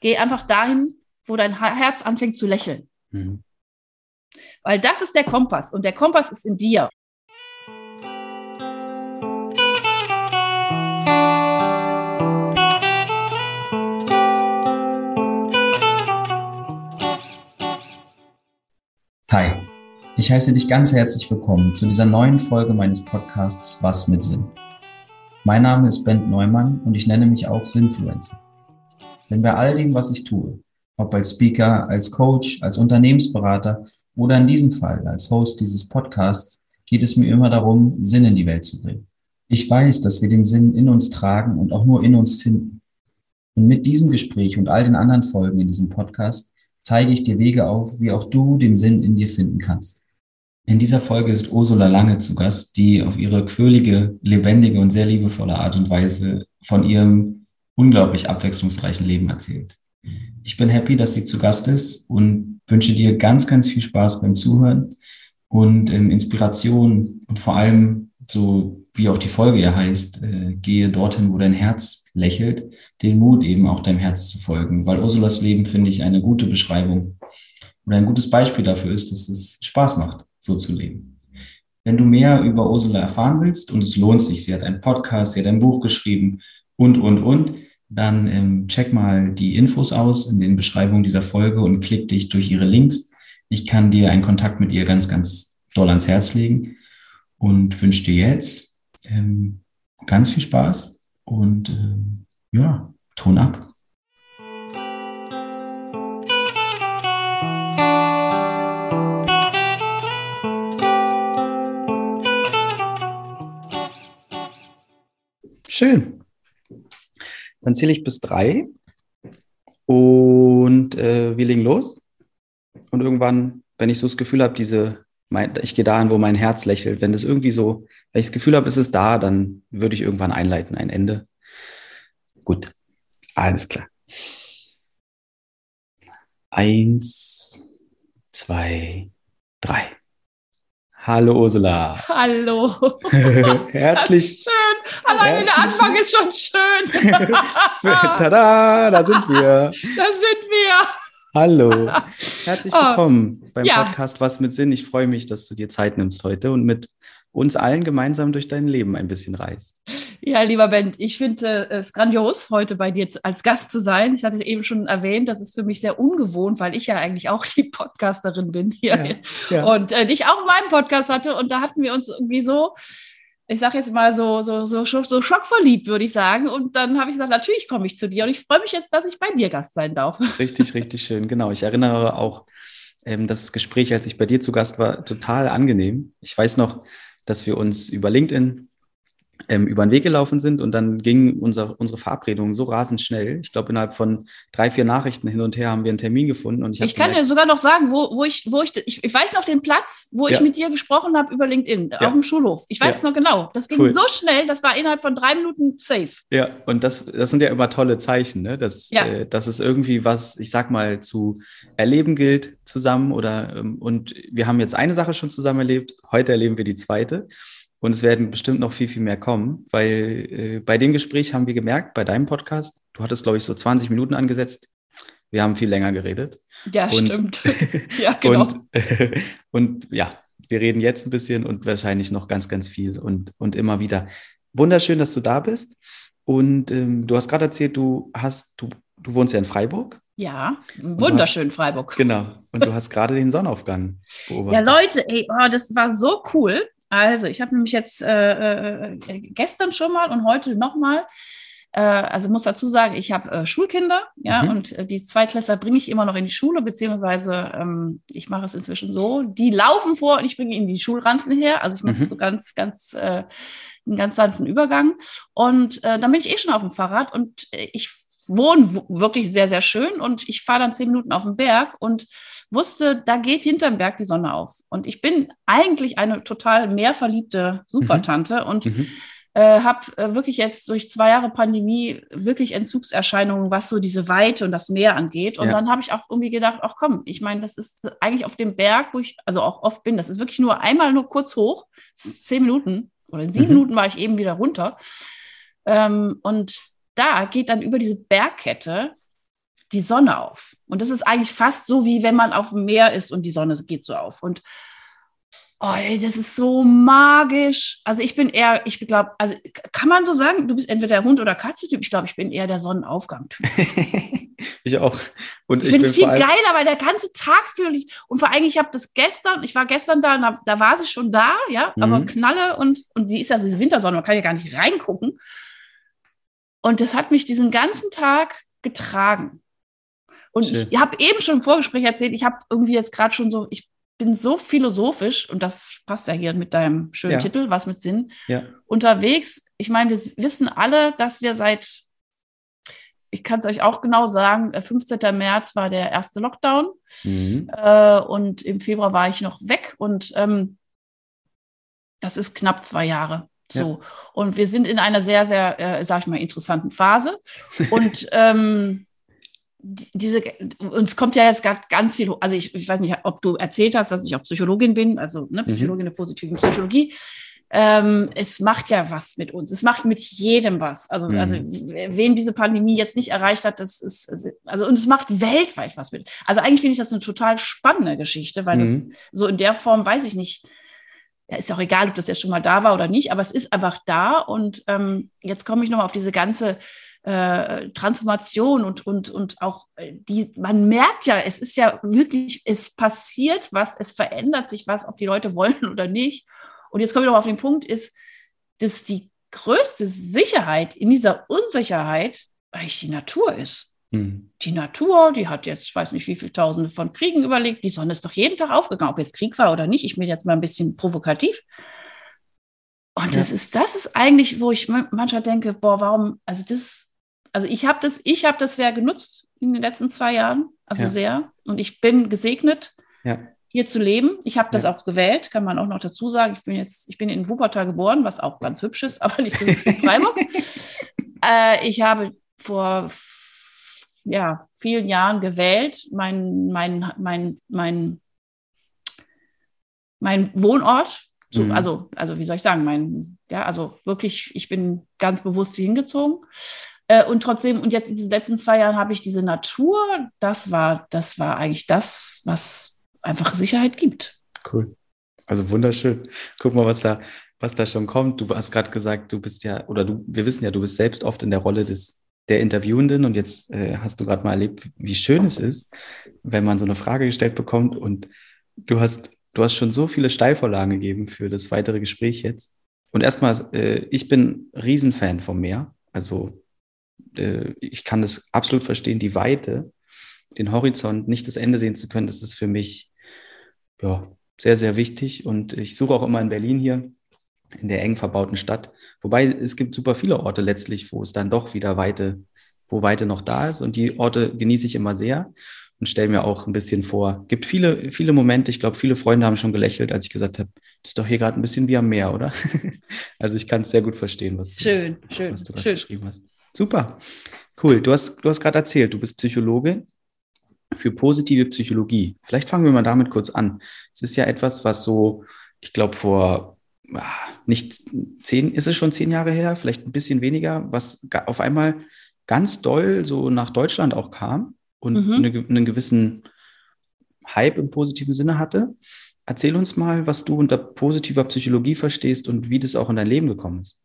geh einfach dahin, wo dein Herz anfängt zu lächeln. Mhm. Weil das ist der Kompass und der Kompass ist in dir. Hi, ich heiße dich ganz herzlich willkommen zu dieser neuen Folge meines Podcasts Was mit Sinn. Mein Name ist Bent Neumann und ich nenne mich auch Sinfluencer. Denn bei all dem, was ich tue, ob als Speaker, als Coach, als Unternehmensberater oder in diesem Fall als Host dieses Podcasts, geht es mir immer darum, Sinn in die Welt zu bringen. Ich weiß, dass wir den Sinn in uns tragen und auch nur in uns finden. Und mit diesem Gespräch und all den anderen Folgen in diesem Podcast zeige ich dir Wege auf, wie auch du den Sinn in dir finden kannst. In dieser Folge ist Ursula Lange zu Gast, die auf ihre quirlige, lebendige und sehr liebevolle Art und Weise von ihrem unglaublich abwechslungsreichen Leben erzählt. Ich bin happy, dass sie zu Gast ist und wünsche dir ganz, ganz viel Spaß beim Zuhören und ähm, Inspiration und vor allem, so wie auch die Folge ja heißt, äh, gehe dorthin, wo dein Herz lächelt, den Mut eben auch deinem Herz zu folgen. Weil Ursulas Leben finde ich eine gute Beschreibung oder ein gutes Beispiel dafür ist, dass es Spaß macht, so zu leben. Wenn du mehr über Ursula erfahren willst und es lohnt sich, sie hat einen Podcast, sie hat ein Buch geschrieben und, und, und, dann ähm, check mal die Infos aus in den Beschreibungen dieser Folge und klick dich durch ihre Links. Ich kann dir einen Kontakt mit ihr ganz, ganz doll ans Herz legen und wünsche dir jetzt ähm, ganz viel Spaß und ähm, ja, Ton ab. Schön. Dann zähle ich bis drei und äh, wir legen los. Und irgendwann, wenn ich so das Gefühl habe, diese, mein, ich gehe dahin, wo mein Herz lächelt, wenn das irgendwie so, wenn ich das Gefühl habe, es ist da, dann würde ich irgendwann einleiten, ein Ende. Gut, alles klar. Eins, zwei, drei. Hallo Ursula. Hallo. Herzlich. Allein der Anfang ist schon schön. Tada, da sind wir. Da sind wir. Hallo. Herzlich oh. willkommen oh, beim ja. Podcast Was mit Sinn. Ich freue mich, dass du dir Zeit nimmst heute und mit uns allen gemeinsam durch dein Leben ein bisschen reist. Ja, lieber Ben, ich finde es grandios, heute bei dir als Gast zu sein. Ich hatte eben schon erwähnt, das ist für mich sehr ungewohnt, weil ich ja eigentlich auch die Podcasterin bin hier ja, ja. und äh, dich auch in meinem Podcast hatte. Und da hatten wir uns irgendwie so, ich sage jetzt mal so, so, so, so schockverliebt, würde ich sagen. Und dann habe ich gesagt, natürlich komme ich zu dir und ich freue mich jetzt, dass ich bei dir Gast sein darf. Richtig, richtig schön. Genau. Ich erinnere auch ähm, das Gespräch, als ich bei dir zu Gast war, total angenehm. Ich weiß noch, dass wir uns über LinkedIn ähm, über den Weg gelaufen sind und dann ging unser, unsere Verabredung so rasend schnell. Ich glaube, innerhalb von drei, vier Nachrichten hin und her haben wir einen Termin gefunden. Und ich, ich kann dir sogar noch sagen, wo, wo, ich, wo ich, ich, ich weiß noch den Platz, wo ja. ich mit dir gesprochen habe über LinkedIn, ja. auf dem Schulhof. Ich weiß ja. noch genau. Das ging cool. so schnell, das war innerhalb von drei Minuten safe. Ja, und das, das sind ja immer tolle Zeichen, ne? dass, äh, dass es irgendwie was, ich sag mal, zu erleben gilt zusammen oder ähm, und wir haben jetzt eine Sache schon zusammen erlebt, heute erleben wir die zweite. Und es werden bestimmt noch viel, viel mehr kommen, weil äh, bei dem Gespräch haben wir gemerkt, bei deinem Podcast, du hattest, glaube ich, so 20 Minuten angesetzt. Wir haben viel länger geredet. Ja, und, stimmt. ja, genau. Und, äh, und ja, wir reden jetzt ein bisschen und wahrscheinlich noch ganz, ganz viel und, und immer wieder. Wunderschön, dass du da bist. Und ähm, du hast gerade erzählt, du hast, du, du wohnst ja in Freiburg. Ja, wunderschön hast, Freiburg. Genau. Und du hast gerade den Sonnenaufgang beobachtet. Ja, Leute, ey, oh, das war so cool. Also, ich habe nämlich jetzt äh, äh, gestern schon mal und heute nochmal, äh, also muss dazu sagen, ich habe äh, Schulkinder, ja, mhm. und äh, die Zweitklässler bringe ich immer noch in die Schule, beziehungsweise ähm, ich mache es inzwischen so, die laufen vor und ich bringe ihnen die Schulranzen her. Also ich mache mhm. so ganz, ganz, äh, einen ganz sanften Übergang. Und äh, dann bin ich eh schon auf dem Fahrrad und äh, ich wohne wirklich sehr, sehr schön und ich fahre dann zehn Minuten auf den Berg und wusste, da geht hinterm Berg die Sonne auf. Und ich bin eigentlich eine total mehrverliebte Supertante mhm. und mhm. äh, habe äh, wirklich jetzt durch zwei Jahre Pandemie wirklich Entzugserscheinungen, was so diese Weite und das Meer angeht. Und ja. dann habe ich auch irgendwie gedacht, ach komm, ich meine, das ist eigentlich auf dem Berg, wo ich also auch oft bin, das ist wirklich nur einmal nur kurz hoch, zehn Minuten oder in sieben mhm. Minuten war ich eben wieder runter. Ähm, und da geht dann über diese Bergkette die Sonne auf. Und das ist eigentlich fast so, wie wenn man auf dem Meer ist und die Sonne geht so auf. Und Oh, ey, das ist so magisch. Also ich bin eher, ich glaube, also kann man so sagen, du bist entweder der Hund- oder Katze-Typ. Ich glaube, ich bin eher der Sonnenaufgang-Typ. ich auch. Und ich, ich finde es viel geiler, weil der ganze Tag fühle ich. Und vor allem, ich habe das gestern, ich war gestern da, da, da war sie schon da, ja, mhm. aber Knalle und, und sie ist ja diese Wintersonne, man kann ja gar nicht reingucken. Und das hat mich diesen ganzen Tag getragen. Und Schön. ich habe eben schon im Vorgespräch erzählt, ich habe irgendwie jetzt gerade schon so, ich bin so philosophisch, und das passt ja hier mit deinem schönen ja. Titel, was mit Sinn, ja. unterwegs. Ich meine, wir wissen alle, dass wir seit, ich kann es euch auch genau sagen, 15. Äh, März war der erste Lockdown mhm. äh, und im Februar war ich noch weg und ähm, das ist knapp zwei Jahre. So. Ja. Und wir sind in einer sehr, sehr, äh, sag ich mal, interessanten Phase. Und ähm, diese, uns kommt ja jetzt ganz viel, also ich, ich weiß nicht, ob du erzählt hast, dass ich auch Psychologin bin, also ne, mhm. Psychologin der positiven Psychologie. Ähm, es macht ja was mit uns. Es macht mit jedem was. Also, mhm. also wen diese Pandemie jetzt nicht erreicht hat, das ist, also, und es macht weltweit was mit. Also eigentlich finde ich das eine total spannende Geschichte, weil mhm. das so in der Form, weiß ich nicht, ja, ist auch egal, ob das jetzt schon mal da war oder nicht, aber es ist einfach da. Und ähm, jetzt komme ich nochmal auf diese ganze äh, Transformation und, und, und auch äh, die, man merkt ja, es ist ja wirklich, es passiert was, es verändert sich was, ob die Leute wollen oder nicht. Und jetzt komme ich noch auf den Punkt, ist, dass die größte Sicherheit in dieser Unsicherheit eigentlich die Natur ist. Mhm. Die Natur, die hat jetzt, ich weiß nicht, wie viele Tausende von Kriegen überlegt. Die Sonne ist doch jeden Tag aufgegangen, ob jetzt Krieg war oder nicht. Ich bin jetzt mal ein bisschen provokativ. Und ja. das ist, das ist eigentlich, wo ich manchmal denke, boah, warum, also das also ich habe das, ich habe das sehr genutzt in den letzten zwei Jahren, also ja. sehr. Und ich bin gesegnet, ja. hier zu leben. Ich habe das ja. auch gewählt, kann man auch noch dazu sagen. Ich bin jetzt, ich bin in Wuppertal geboren, was auch ganz hübsch ist, aber nicht so in Freiburg. äh, ich habe vor ja, vielen Jahren gewählt, mein, mein, mein, mein, mein Wohnort so, mhm. also, also wie soll ich sagen, mein, ja, also wirklich, ich bin ganz bewusst hingezogen. Äh, und trotzdem, und jetzt in diesen letzten zwei Jahren habe ich diese Natur, das war, das war eigentlich das, was einfach Sicherheit gibt. Cool. Also wunderschön. Guck mal, was da, was da schon kommt. Du hast gerade gesagt, du bist ja, oder du, wir wissen ja, du bist selbst oft in der Rolle des der Interviewenden und jetzt äh, hast du gerade mal erlebt, wie schön es ist, wenn man so eine Frage gestellt bekommt und du hast, du hast schon so viele Steilvorlagen gegeben für das weitere Gespräch jetzt. Und erstmal, äh, ich bin Riesenfan vom Meer. Also äh, ich kann das absolut verstehen, die Weite, den Horizont, nicht das Ende sehen zu können, das ist für mich ja, sehr, sehr wichtig. Und ich suche auch immer in Berlin hier, in der eng verbauten Stadt. Wobei es gibt super viele Orte letztlich, wo es dann doch wieder Weite, wo Weite noch da ist. Und die Orte genieße ich immer sehr und stelle mir auch ein bisschen vor. Gibt viele, viele Momente, ich glaube, viele Freunde haben schon gelächelt, als ich gesagt habe, das ist doch hier gerade ein bisschen wie am Meer, oder? also ich kann es sehr gut verstehen, was, schön, schön, was du gerade geschrieben hast. Super. Cool. Du hast, du hast gerade erzählt, du bist Psychologe für positive Psychologie. Vielleicht fangen wir mal damit kurz an. Es ist ja etwas, was so, ich glaube, vor ah, nicht zehn, ist es schon zehn Jahre her, vielleicht ein bisschen weniger, was auf einmal ganz doll so nach Deutschland auch kam und mhm. eine, einen gewissen Hype im positiven Sinne hatte. Erzähl uns mal, was du unter positiver Psychologie verstehst und wie das auch in dein Leben gekommen ist.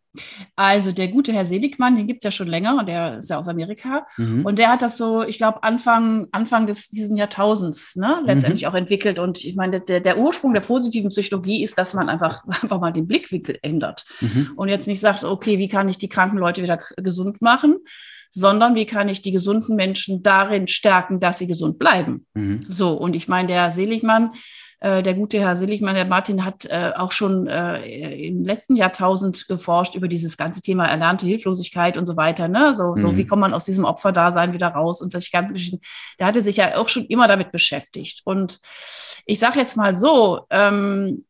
Also der gute Herr Seligmann, den gibt es ja schon länger der ist ja aus Amerika. Mhm. Und der hat das so, ich glaube, Anfang, Anfang des diesen Jahrtausends ne, letztendlich mhm. auch entwickelt. Und ich meine, der, der Ursprung der positiven Psychologie ist, dass man einfach, einfach mal den Blickwinkel ändert. Mhm. Und jetzt nicht sagt, okay, wie kann ich die kranken Leute wieder gesund machen, sondern wie kann ich die gesunden Menschen darin stärken, dass sie gesund bleiben. Mhm. So, und ich meine, der Seligmann, der gute Herr Seligmann, der Martin, hat äh, auch schon äh, im letzten Jahrtausend geforscht über dieses ganze Thema erlernte Hilflosigkeit und so weiter. Ne? So, mhm. so wie kommt man aus diesem Opferdasein wieder raus und solche ganzen Geschichten. Der hatte sich ja auch schon immer damit beschäftigt. Und ich sage jetzt mal so, ähm,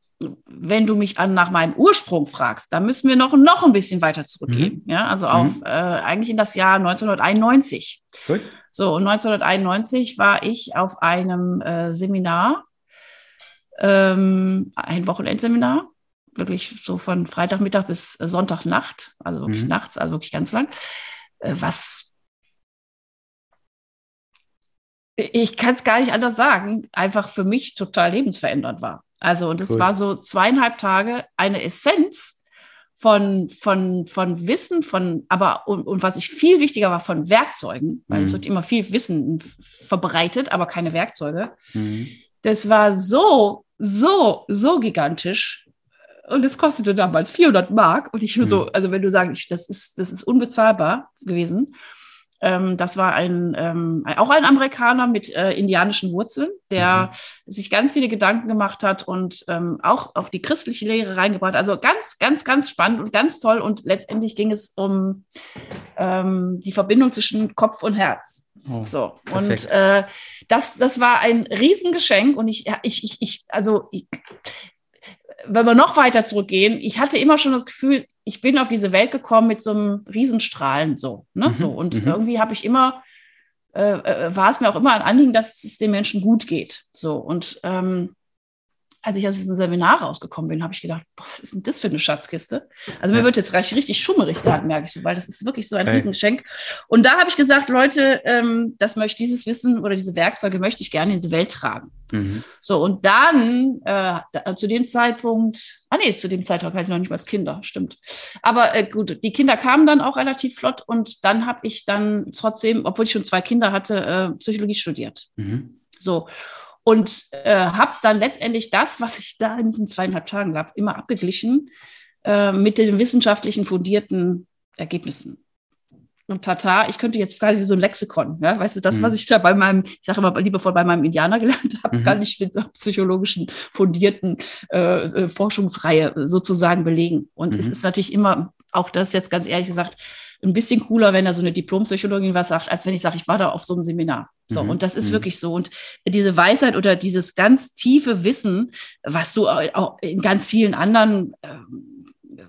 wenn du mich an nach meinem Ursprung fragst, dann müssen wir noch, noch ein bisschen weiter zurückgehen. Mhm. Ja, also auf mhm. äh, eigentlich in das Jahr 1991. Gut. So, und 1991 war ich auf einem äh, Seminar ähm, ein Wochenendseminar, wirklich so von Freitagmittag bis Sonntagnacht, also wirklich mhm. nachts, also wirklich ganz lang, äh, was ich kann es gar nicht anders sagen, einfach für mich total lebensverändernd war. Also, und es cool. war so zweieinhalb Tage eine Essenz von, von, von Wissen, von, aber, und, und was ich viel wichtiger war, von Werkzeugen, weil mhm. es wird immer viel Wissen verbreitet, aber keine Werkzeuge. Mhm. Das war so, so, so gigantisch. Und es kostete damals 400 Mark. Und ich mhm. so, also wenn du sagst, das ist, das ist unbezahlbar gewesen. Ähm, das war ein, ähm, auch ein Amerikaner mit äh, indianischen Wurzeln, der mhm. sich ganz viele Gedanken gemacht hat und ähm, auch, auch die christliche Lehre reingebracht. Also ganz, ganz, ganz spannend und ganz toll. Und letztendlich ging es um ähm, die Verbindung zwischen Kopf und Herz. Oh, so, perfekt. und äh, das, das war ein Riesengeschenk und ich, ich, ich, ich also ich, wenn wir noch weiter zurückgehen, ich hatte immer schon das Gefühl, ich bin auf diese Welt gekommen mit so einem Riesenstrahlen so. Ne? Mhm, so und mhm. irgendwie habe ich immer, äh, äh, war es mir auch immer ein Anliegen, dass es den Menschen gut geht. So und ähm, als ich aus diesem Seminar rausgekommen bin, habe ich gedacht, boah, was ist denn das für eine Schatzkiste? Also mir ja. wird jetzt gleich richtig schummerig gerade, merke ich so, weil das ist wirklich so ein hey. Riesengeschenk. Und da habe ich gesagt, Leute, ähm, das möchte dieses Wissen oder diese Werkzeuge möchte ich gerne in diese Welt tragen. Mhm. So, und dann äh, da, zu dem Zeitpunkt, ah nee, zu dem Zeitpunkt hatte ich noch nicht mal als Kinder, stimmt. Aber äh, gut, die Kinder kamen dann auch relativ flott und dann habe ich dann trotzdem, obwohl ich schon zwei Kinder hatte, äh, Psychologie studiert. Mhm. So und äh, habe dann letztendlich das, was ich da in diesen zweieinhalb Tagen gab, immer abgeglichen äh, mit den wissenschaftlichen fundierten Ergebnissen. Und tata, ich könnte jetzt quasi so ein Lexikon, ja, weißt du, das, mhm. was ich da bei meinem, ich sage immer liebevoll bei meinem Indianer gelernt habe, mhm. kann ich mit einer psychologischen fundierten äh, äh, Forschungsreihe sozusagen belegen. Und mhm. es ist natürlich immer, auch das jetzt ganz ehrlich gesagt, ein bisschen cooler, wenn da so eine Diplompsychologin was sagt, als wenn ich sage, ich war da auf so einem Seminar. So, mhm. und das ist mhm. wirklich so. Und diese Weisheit oder dieses ganz tiefe Wissen, was du auch in ganz vielen anderen äh,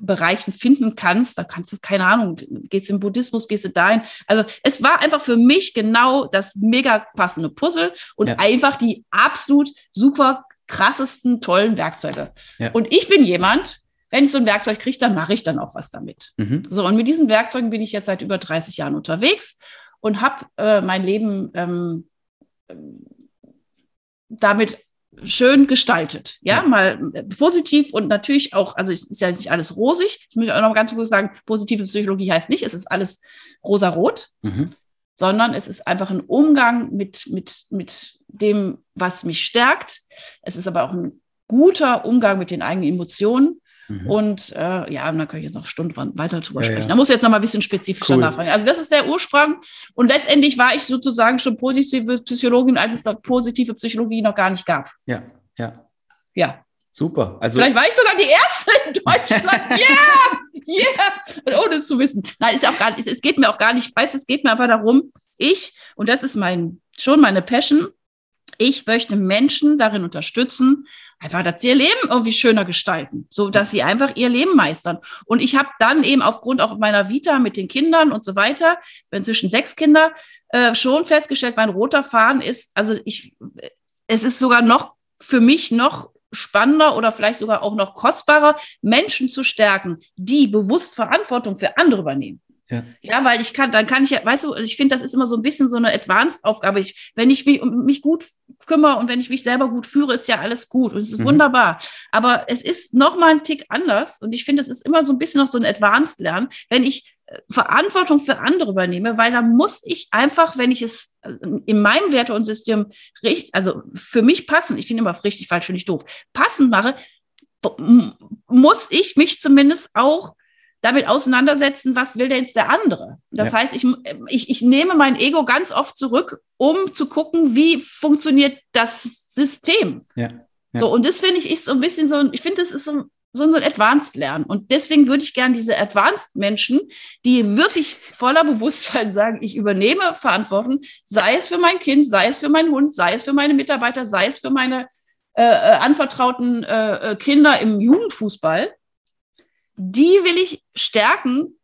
Bereichen finden kannst, da kannst du, keine Ahnung, gehst im Buddhismus, gehst du dahin. Also es war einfach für mich genau das mega passende Puzzle und ja. einfach die absolut super krassesten, tollen Werkzeuge. Ja. Und ich bin jemand, wenn ich so ein Werkzeug kriege, dann mache ich dann auch was damit. Mhm. So, und mit diesen Werkzeugen bin ich jetzt seit über 30 Jahren unterwegs und habe äh, mein Leben ähm, damit schön gestaltet. Ja? mal positiv und natürlich auch, also es ist ja nicht alles rosig. Ich muss auch noch ganz kurz sagen, positive Psychologie heißt nicht, es ist alles rosarot, mhm. sondern es ist einfach ein Umgang mit, mit, mit dem, was mich stärkt. Es ist aber auch ein guter Umgang mit den eigenen Emotionen. Mhm. Und äh, ja, da kann ich jetzt noch Stunden weiter drüber ja, sprechen. Ja. Da muss ich jetzt noch mal ein bisschen spezifischer cool. nachfragen. Also das ist der Ursprung. Und letztendlich war ich sozusagen schon positive Psychologin, als es da positive Psychologie noch gar nicht gab. Ja, ja. Ja. Super. Also Vielleicht war ich sogar die Erste in Deutschland. Ja, yeah, yeah. Ohne zu wissen. Nein, ist auch gar nicht, es geht mir auch gar nicht, ich weiß, es geht mir einfach darum, ich, und das ist mein, schon meine Passion, ich möchte Menschen darin unterstützen, einfach, dass sie ihr Leben irgendwie schöner gestalten, so dass sie einfach ihr Leben meistern. Und ich habe dann eben aufgrund auch meiner Vita mit den Kindern und so weiter, inzwischen sechs Kinder, äh, schon festgestellt, mein roter Faden ist, also ich, es ist sogar noch für mich noch spannender oder vielleicht sogar auch noch kostbarer, Menschen zu stärken, die bewusst Verantwortung für andere übernehmen. Ja. ja, weil ich kann, dann kann ich ja, weißt du, ich finde, das ist immer so ein bisschen so eine Advanced-Aufgabe. Ich, wenn ich mich, mich gut kümmere und wenn ich mich selber gut führe, ist ja alles gut und es ist mhm. wunderbar. Aber es ist noch mal ein Tick anders und ich finde, es ist immer so ein bisschen noch so ein Advanced-Lernen, wenn ich äh, Verantwortung für andere übernehme, weil da muss ich einfach, wenn ich es äh, in meinem Werte und System richtig, also für mich passen, ich finde immer richtig falsch, finde ich doof, passend mache, muss ich mich zumindest auch damit auseinandersetzen, was will denn jetzt der andere? Das ja. heißt, ich, ich, ich nehme mein Ego ganz oft zurück, um zu gucken, wie funktioniert das System. Ja. Ja. So, und das finde ich ist so ein bisschen so, ich finde, das ist so, so ein Advanced Lernen. Und deswegen würde ich gerne diese Advanced Menschen, die wirklich voller Bewusstsein sagen, ich übernehme Verantwortung, sei es für mein Kind, sei es für meinen Hund, sei es für meine Mitarbeiter, sei es für meine äh, äh anvertrauten äh, äh, Kinder im Jugendfußball die will ich stärken,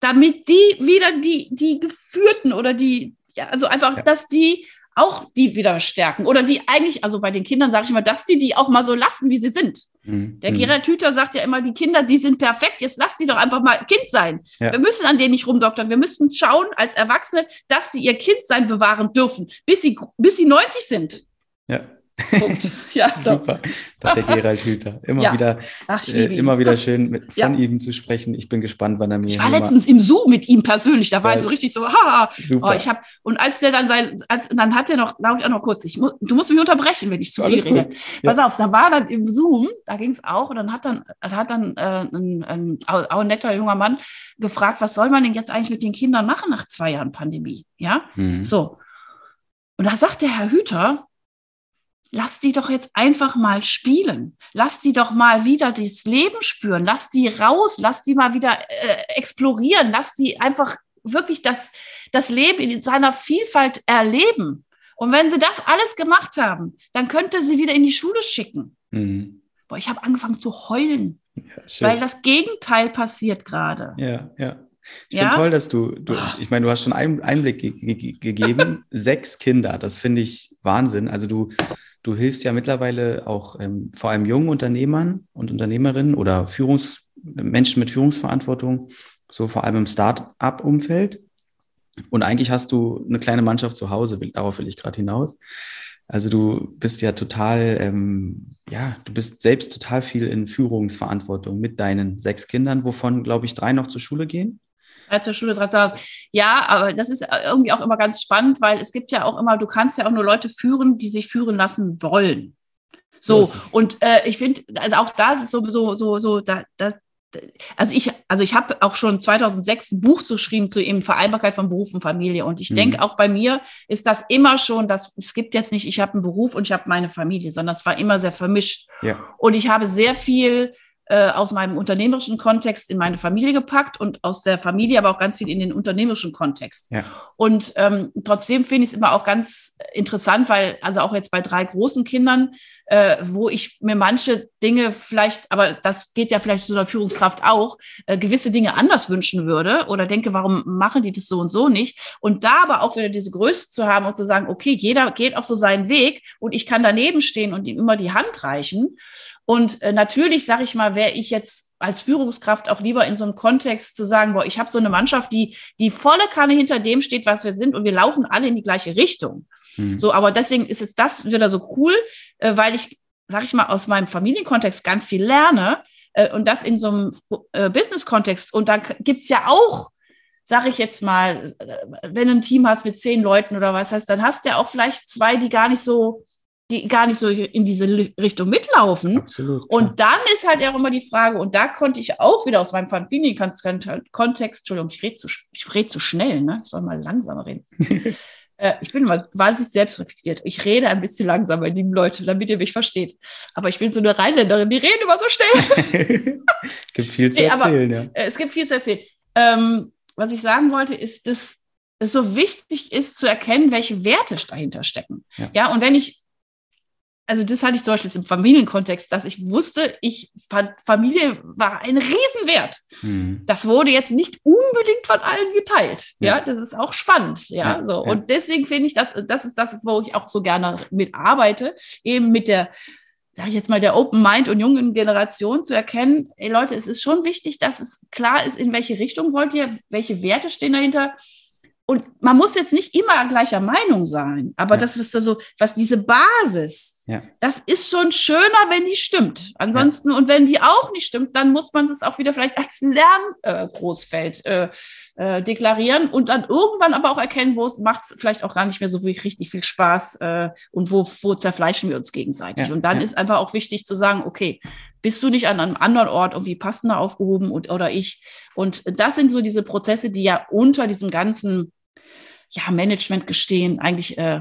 damit die wieder die, die Geführten oder die, ja, also einfach, ja. dass die auch die wieder stärken. Oder die eigentlich, also bei den Kindern sage ich mal, dass die die auch mal so lassen, wie sie sind. Mhm. Der mhm. Gerald Hüther sagt ja immer, die Kinder, die sind perfekt, jetzt lass die doch einfach mal Kind sein. Ja. Wir müssen an denen nicht rumdoktern. Wir müssen schauen als Erwachsene, dass sie ihr Kindsein bewahren dürfen, bis sie, bis sie 90 sind. Ja. Punkt. Ja. Super. Das der Gerald Hüther. Immer ja. wieder, Ach, äh, immer wieder schön mit, von ja. ihm zu sprechen. Ich bin gespannt, wann er mir. Ich war letztens im Zoom mit ihm persönlich. Da war ja. ich so richtig so, haha. Super. Oh, ich hab, und als der dann sein, als, dann hat er noch, glaube ich auch noch kurz, ich muss, du musst mich unterbrechen, wenn ich zu viel rede. Pass auf, da war dann im Zoom, da ging es auch, und dann hat dann, hat dann äh, ein, ein, ein, ein netter junger Mann gefragt, was soll man denn jetzt eigentlich mit den Kindern machen nach zwei Jahren Pandemie? Ja, mhm. so. Und da sagt der Herr Hüter, lass die doch jetzt einfach mal spielen. Lass die doch mal wieder das Leben spüren. Lass die raus. Lass die mal wieder äh, explorieren. Lass die einfach wirklich das, das Leben in seiner Vielfalt erleben. Und wenn sie das alles gemacht haben, dann könnte sie wieder in die Schule schicken. Mhm. Boah, ich habe angefangen zu heulen, ja, weil das Gegenteil passiert gerade. Ja, ja. Ich ja? finde toll, dass du, du ich meine, du hast schon einen Einblick ge ge gegeben. Sechs Kinder, das finde ich Wahnsinn. Also du, Du hilfst ja mittlerweile auch ähm, vor allem jungen Unternehmern und Unternehmerinnen oder Führungs Menschen mit Führungsverantwortung, so vor allem im Start-up-Umfeld. Und eigentlich hast du eine kleine Mannschaft zu Hause, darauf will ich gerade hinaus. Also du bist ja total, ähm, ja, du bist selbst total viel in Führungsverantwortung mit deinen sechs Kindern, wovon, glaube ich, drei noch zur Schule gehen. Drei zur Schule, drei zu Hause. Ja, aber das ist irgendwie auch immer ganz spannend, weil es gibt ja auch immer, du kannst ja auch nur Leute führen, die sich führen lassen wollen. So, und äh, ich finde, also auch da ist es so, so, so, so, da, das, also ich, also ich habe auch schon 2006 ein Buch geschrieben zu eben Vereinbarkeit von Beruf und Familie. Und ich mhm. denke, auch bei mir ist das immer schon, dass es gibt jetzt nicht, ich habe einen Beruf und ich habe meine Familie, sondern es war immer sehr vermischt. Ja. Und ich habe sehr viel äh, aus meinem unternehmerischen Kontext in meine Familie gepackt und aus der Familie aber auch ganz viel in den unternehmerischen Kontext. Ja. Und ähm, trotzdem finde ich es immer auch ganz interessant, weil also auch jetzt bei drei großen Kindern, äh, wo ich mir manche Dinge vielleicht, aber das geht ja vielleicht zu einer Führungskraft auch, äh, gewisse Dinge anders wünschen würde oder denke, warum machen die das so und so nicht? Und da aber auch wieder diese Größe zu haben und zu sagen, okay, jeder geht auch so seinen Weg und ich kann daneben stehen und ihm immer die Hand reichen. Und äh, natürlich, sage ich mal, wäre ich jetzt als Führungskraft auch lieber in so einem Kontext zu sagen, boah, ich habe so eine Mannschaft, die die volle Kanne hinter dem steht, was wir sind und wir laufen alle in die gleiche Richtung. Mhm. So, aber deswegen ist es das wieder so cool, äh, weil ich, sage ich mal, aus meinem Familienkontext ganz viel lerne äh, und das in so einem äh, Business-Kontext. Und dann gibt's ja auch sage ich jetzt mal, äh, wenn du ein Team hast mit zehn Leuten oder was heißt, dann hast du ja auch vielleicht zwei, die gar nicht so die gar nicht so in diese Richtung mitlaufen. Absolut. Und dann ist halt auch immer die Frage, und da konnte ich auch wieder aus meinem Familienkontext, Entschuldigung, ich rede zu, ich rede zu schnell, ne? Ich soll mal langsamer reden. äh, ich bin immer wahnsinnig selbstreflektiert. Ich rede ein bisschen langsamer, lieben Leute, damit ihr mich versteht. Aber ich bin so eine Rheinländerin, die reden immer so schnell. es gibt viel zu nee, erzählen, aber, ja. Äh, es gibt viel zu erzählen. Ähm, was ich sagen wollte, ist, dass es so wichtig ist zu erkennen, welche Werte dahinter stecken. Ja, ja und wenn ich also das hatte ich zum Beispiel im Familienkontext, dass ich wusste, ich Familie war ein Riesenwert. Mhm. Das wurde jetzt nicht unbedingt von allen geteilt. Ja, ja das ist auch spannend. Ja, ja so. Ja. Und deswegen finde ich, das, das ist das, wo ich auch so gerne mitarbeite, eben mit der, sage ich jetzt mal, der Open Mind und jungen Generation zu erkennen, ey Leute, es ist schon wichtig, dass es klar ist, in welche Richtung wollt ihr, welche Werte stehen dahinter und man muss jetzt nicht immer gleicher Meinung sein, aber ja. das ist so, was diese Basis, ja. das ist schon schöner, wenn die stimmt. Ansonsten, ja. und wenn die auch nicht stimmt, dann muss man es auch wieder vielleicht als Lerngroßfeld äh, äh, deklarieren und dann irgendwann aber auch erkennen, wo es macht vielleicht auch gar nicht mehr so richtig viel Spaß äh, und wo, wo zerfleischen wir uns gegenseitig. und dann ist einfach auch wichtig zu sagen, okay, bist du nicht an einem anderen Ort irgendwie passender aufgehoben und, oder ich? Und das sind so diese Prozesse, die ja unter diesem ganzen ja, Management-Gestehen eigentlich äh,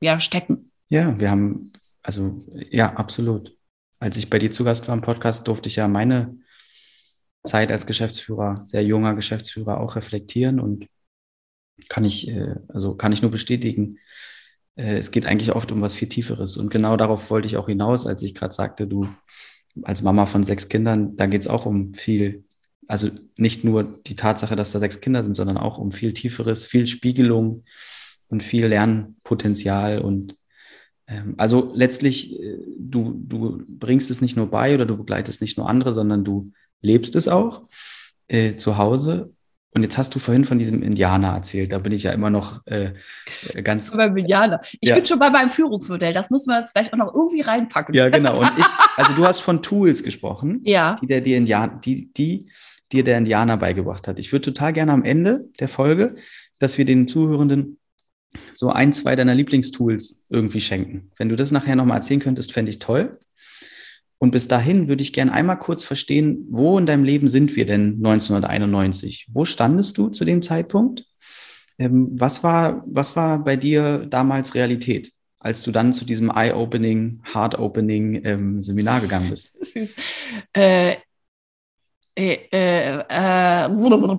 ja, stecken. Ja, wir haben, also ja, absolut. Als ich bei dir zu Gast war im Podcast, durfte ich ja meine Zeit als Geschäftsführer, sehr junger Geschäftsführer, auch reflektieren und kann ich, äh, also kann ich nur bestätigen, äh, es geht eigentlich oft um was viel Tieferes. Und genau darauf wollte ich auch hinaus, als ich gerade sagte, du als Mama von sechs Kindern, da geht es auch um viel, also nicht nur die Tatsache, dass da sechs Kinder sind, sondern auch um viel Tieferes, viel Spiegelung, und viel Lernpotenzial und ähm, also letztlich, äh, du, du bringst es nicht nur bei oder du begleitest nicht nur andere, sondern du lebst es auch äh, zu Hause. Und jetzt hast du vorhin von diesem Indianer erzählt. Da bin ich ja immer noch äh, ganz. Beim Indianer. Ich ja. bin schon bei meinem Führungsmodell. Das muss man jetzt vielleicht auch noch irgendwie reinpacken. Ja, genau. Und ich, also du hast von Tools gesprochen, ja. die der, die, Indianer, die, die dir der Indianer beigebracht hat. Ich würde total gerne am Ende der Folge, dass wir den Zuhörenden so ein, zwei deiner Lieblingstools irgendwie schenken. Wenn du das nachher nochmal erzählen könntest, fände ich toll. Und bis dahin würde ich gerne einmal kurz verstehen, wo in deinem Leben sind wir denn 1991? Wo standest du zu dem Zeitpunkt? Ähm, was, war, was war bei dir damals Realität, als du dann zu diesem Eye-Opening, Heart-Opening ähm, Seminar gegangen bist? Süß. Äh, äh, äh, äh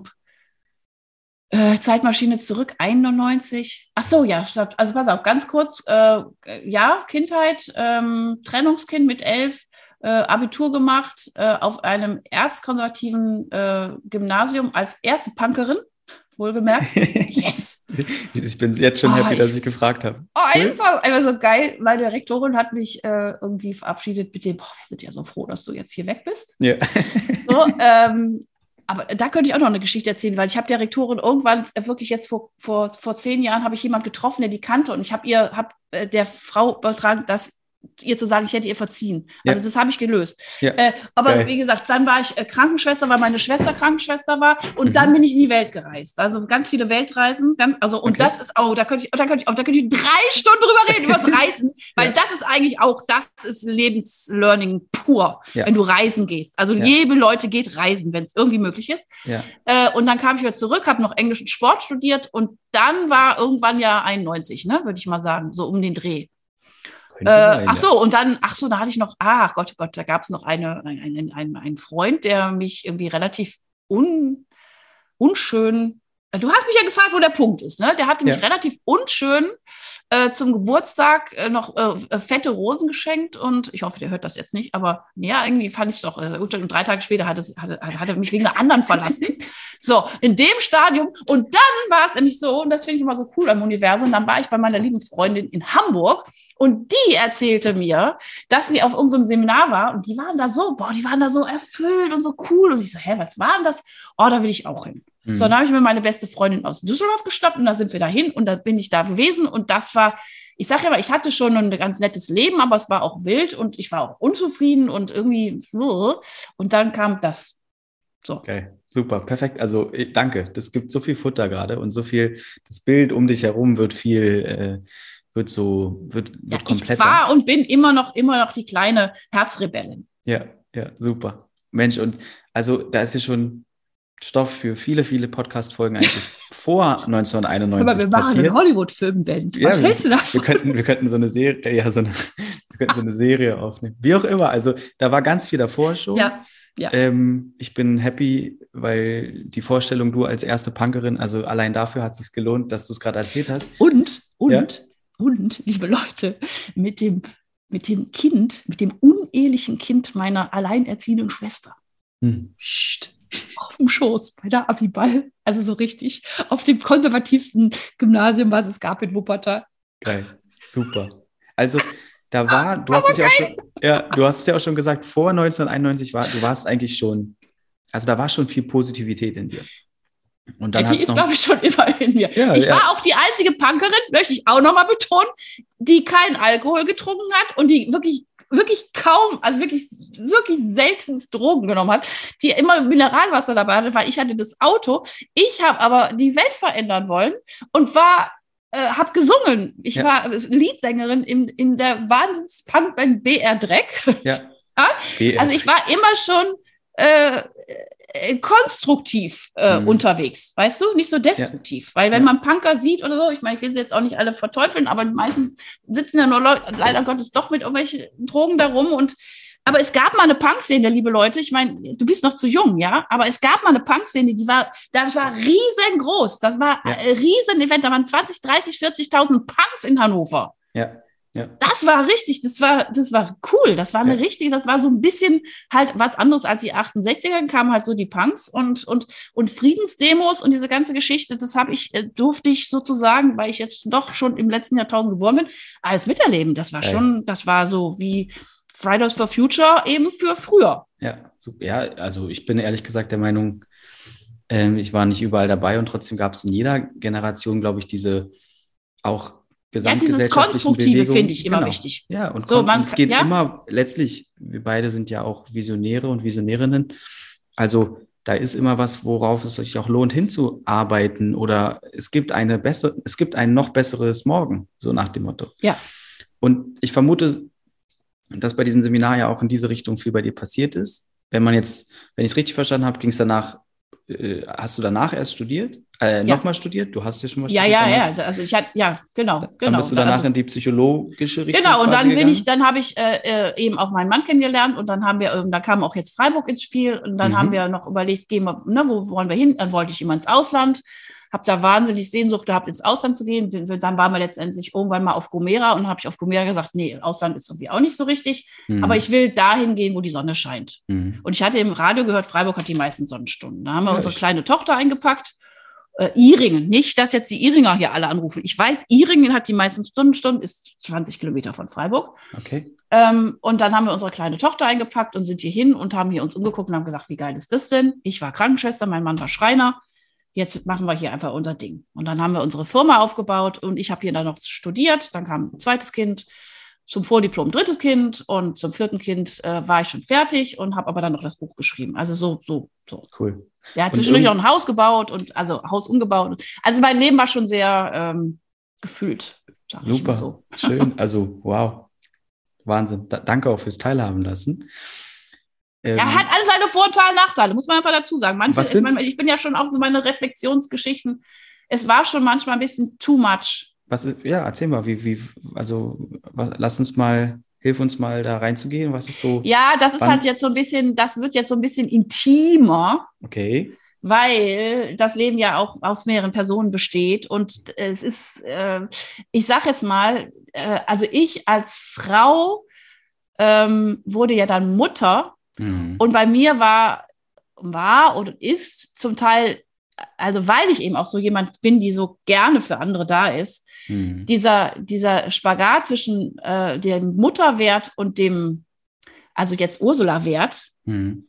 äh, Zeitmaschine zurück, 91. Ach so, ja, stopp. Also pass auf, ganz kurz. Äh, ja, Kindheit, ähm, Trennungskind mit elf, Abitur gemacht auf einem erzkonservativen Gymnasium als erste Punkerin, wohlgemerkt. ich bin jetzt schon oh, happy, dass ich gefragt habe. Oh, einfach, einfach so geil. Meine Rektorin hat mich äh, irgendwie verabschiedet mit dem, boah, wir sind ja so froh, dass du jetzt hier weg bist. Ja. so, ähm, aber da könnte ich auch noch eine Geschichte erzählen, weil ich habe der Rektorin irgendwann äh, wirklich jetzt vor, vor, vor zehn Jahren habe ich jemand getroffen, der die kannte und ich habe ihr, habe äh, der Frau übertragen, dass ihr zu sagen, ich hätte ihr verziehen. Ja. Also das habe ich gelöst. Ja. Äh, aber Geil. wie gesagt, dann war ich äh, Krankenschwester, weil meine Schwester Krankenschwester war und mhm. dann bin ich in die Welt gereist. Also ganz viele Weltreisen. Ganz, also und okay. das ist auch, da könnte ich, da könnte ich, da könnte ich drei Stunden drüber reden über das Reisen, weil ja. das ist eigentlich auch, das ist Lebenslearning pur, wenn du reisen gehst. Also liebe Leute, geht reisen, wenn es irgendwie möglich ist. Äh, und dann kam ich wieder zurück, habe noch Englisch und Sport studiert und dann war irgendwann ja 91, ne, würde ich mal sagen, so um den Dreh. Äh, sein, ach so, und dann, ach so, da hatte ich noch, ach Gott, Gott, da gab es noch eine, einen, einen, einen Freund, der mich irgendwie relativ un, unschön, du hast mich ja gefragt, wo der Punkt ist, ne? Der hatte mich ja. relativ unschön äh, zum Geburtstag äh, noch äh, fette Rosen geschenkt und ich hoffe, der hört das jetzt nicht, aber ja, irgendwie fand ich es doch. Äh, und drei Tage später hat, es, hat, hat er mich wegen einer anderen verlassen. so, in dem Stadium. Und dann war es nämlich so, und das finde ich immer so cool am Universum, dann war ich bei meiner lieben Freundin in Hamburg und die erzählte mir, dass sie auf unserem Seminar war und die waren da so, boah, die waren da so erfüllt und so cool. Und ich so, hä, was war denn das? Oh, da will ich auch hin. Mhm. So, dann habe ich mir meine beste Freundin aus Düsseldorf geschnappt und da sind wir dahin und da bin ich da gewesen und das war, ich sage ja mal, ich hatte schon ein ganz nettes Leben, aber es war auch wild und ich war auch unzufrieden und irgendwie und dann kam das. So. Okay, super, perfekt. Also danke. Das gibt so viel Futter gerade und so viel, das Bild um dich herum wird viel, äh, wird so, wird, wird ja, komplett. Ich war und bin immer noch, immer noch die kleine Herzrebellin. Ja, ja, super. Mensch, und also da ist ja schon Stoff für viele, viele Podcast-Folgen eigentlich vor 1991 Aber wir machen passiert. einen Hollywood-Film, Ben. Was ja, hältst du davon? Wir könnten, wir könnten so eine Serie, ja, so eine, wir könnten so eine Serie aufnehmen. Wie auch immer. Also da war ganz viel davor schon. Ja. Ja. Ähm, ich bin happy, weil die Vorstellung, du als erste Punkerin, also allein dafür hat es sich gelohnt, dass du es gerade erzählt hast. Und, und, ja? Und, liebe Leute, mit dem, mit dem Kind, mit dem unehelichen Kind meiner alleinerziehenden Schwester. Hm. Psst auf dem Schoß bei der Abiball. Also so richtig auf dem konservativsten Gymnasium, was es gab in Wuppertal. Geil, super. Also da war, du hast es ja auch schon, ja, du hast es ja auch schon gesagt, vor 1991 war, du warst eigentlich schon, also da war schon viel Positivität in dir. Und dann ja, die ist, glaube ich, schon immer in mir. Ja, ich ja. war auch die einzige Punkerin, möchte ich auch nochmal betonen, die keinen Alkohol getrunken hat und die wirklich wirklich kaum, also wirklich, wirklich seltenst Drogen genommen hat, die immer Mineralwasser dabei hatte, weil ich hatte das Auto. Ich habe aber die Welt verändern wollen und war äh, habe gesungen. Ich ja. war Leadsängerin in, in der Wahnsinns-Punkband BR Dreck. Ja. ja. Also ich war immer schon äh, äh, konstruktiv äh, mhm. unterwegs, weißt du? Nicht so destruktiv. Ja. Weil wenn man Punker sieht oder so, ich meine, ich will sie jetzt auch nicht alle verteufeln, aber die meisten sitzen ja nur Leute, leider Gottes doch mit irgendwelchen Drogen da rum und aber es gab mal eine Punkszene, liebe Leute. Ich meine, du bist noch zu jung, ja. Aber es gab mal eine Punkszene, die war, das war riesengroß. Das war ja. ein riesen Event. Da waren 20, 30, 40.000 Punks in Hannover. Ja. Ja. Das war richtig, das war, das war cool. Das war eine ja. richtige, das war so ein bisschen halt was anderes als die 68er, kamen halt so die Punks und, und, und Friedensdemos und diese ganze Geschichte, das habe ich, äh, durfte ich sozusagen, weil ich jetzt doch schon im letzten Jahrtausend geboren bin, alles miterleben. Das war schon, das war so wie Fridays for Future eben für früher. Ja, super. Ja, also ich bin ehrlich gesagt der Meinung, äh, ich war nicht überall dabei und trotzdem gab es in jeder Generation, glaube ich, diese auch ja, dieses Konstruktive finde ich immer genau. wichtig. Ja, und, so, man, es geht ja? immer, letztlich, wir beide sind ja auch Visionäre und Visionärinnen. Also da ist immer was, worauf es sich auch lohnt, hinzuarbeiten oder es gibt eine bessere, es gibt ein noch besseres Morgen, so nach dem Motto. Ja. Und ich vermute, dass bei diesem Seminar ja auch in diese Richtung viel bei dir passiert ist. Wenn man jetzt, wenn ich es richtig verstanden habe, ging es danach äh, hast du danach erst studiert? Äh, ja. Nochmal studiert? Du hast ja schon mal ja, studiert. Ja, ja, ja. Also ich hatte, ja, genau, dann genau. bist du danach also, in die psychologische Richtung. Genau, und dann bin ich, dann habe ich äh, äh, eben auch meinen Mann kennengelernt und dann haben wir, ähm, da kam auch jetzt Freiburg ins Spiel und dann mhm. haben wir noch überlegt, gehen wir, ne, wo wollen wir hin? Dann wollte ich immer ins Ausland habe da wahnsinnig Sehnsucht gehabt, ins Ausland zu gehen. Dann waren wir letztendlich irgendwann mal auf Gomera und habe ich auf Gomera gesagt, nee, Ausland ist irgendwie auch nicht so richtig. Mhm. Aber ich will dahin gehen, wo die Sonne scheint. Mhm. Und ich hatte im Radio gehört, Freiburg hat die meisten Sonnenstunden. Da haben wir ja, unsere kleine Tochter eingepackt. Äh, Iringen, nicht, dass jetzt die Iringer hier alle anrufen. Ich weiß, Iringen hat die meisten Stundenstunden, ist 20 Kilometer von Freiburg. Okay. Ähm, und dann haben wir unsere kleine Tochter eingepackt und sind hier hin und haben hier uns umgeguckt und haben gesagt, wie geil ist das denn? Ich war Krankenschwester, mein Mann war Schreiner jetzt machen wir hier einfach unser Ding. Und dann haben wir unsere Firma aufgebaut und ich habe hier dann noch studiert. Dann kam ein zweites Kind, zum Vordiplom drittes Kind und zum vierten Kind äh, war ich schon fertig und habe aber dann noch das Buch geschrieben. Also so, so, so. Cool. Der hat zwischendurch auch ein Haus gebaut und also Haus umgebaut. Also mein Leben war schon sehr ähm, gefühlt. Super, so. schön. Also wow, Wahnsinn. Da, danke auch fürs Teilhaben lassen. Ähm, er hat alle seine Vorteile und Nachteile, muss man einfach dazu sagen. Manche, ich, mein, ich bin ja schon auch so meine Reflexionsgeschichten. Es war schon manchmal ein bisschen too much. Was ist, ja, erzähl mal, wie, wie, also was, lass uns mal, hilf uns mal da reinzugehen. Was ist so? Ja, das ist halt jetzt so ein bisschen, das wird jetzt so ein bisschen intimer. Okay. Weil das Leben ja auch aus mehreren Personen besteht. Und es ist, äh, ich sag jetzt mal, äh, also ich als Frau ähm, wurde ja dann Mutter Mhm. Und bei mir war, war oder ist zum Teil, also weil ich eben auch so jemand bin, die so gerne für andere da ist, mhm. dieser, dieser Spagat zwischen äh, dem Mutterwert und dem, also jetzt Ursula-Wert, mhm.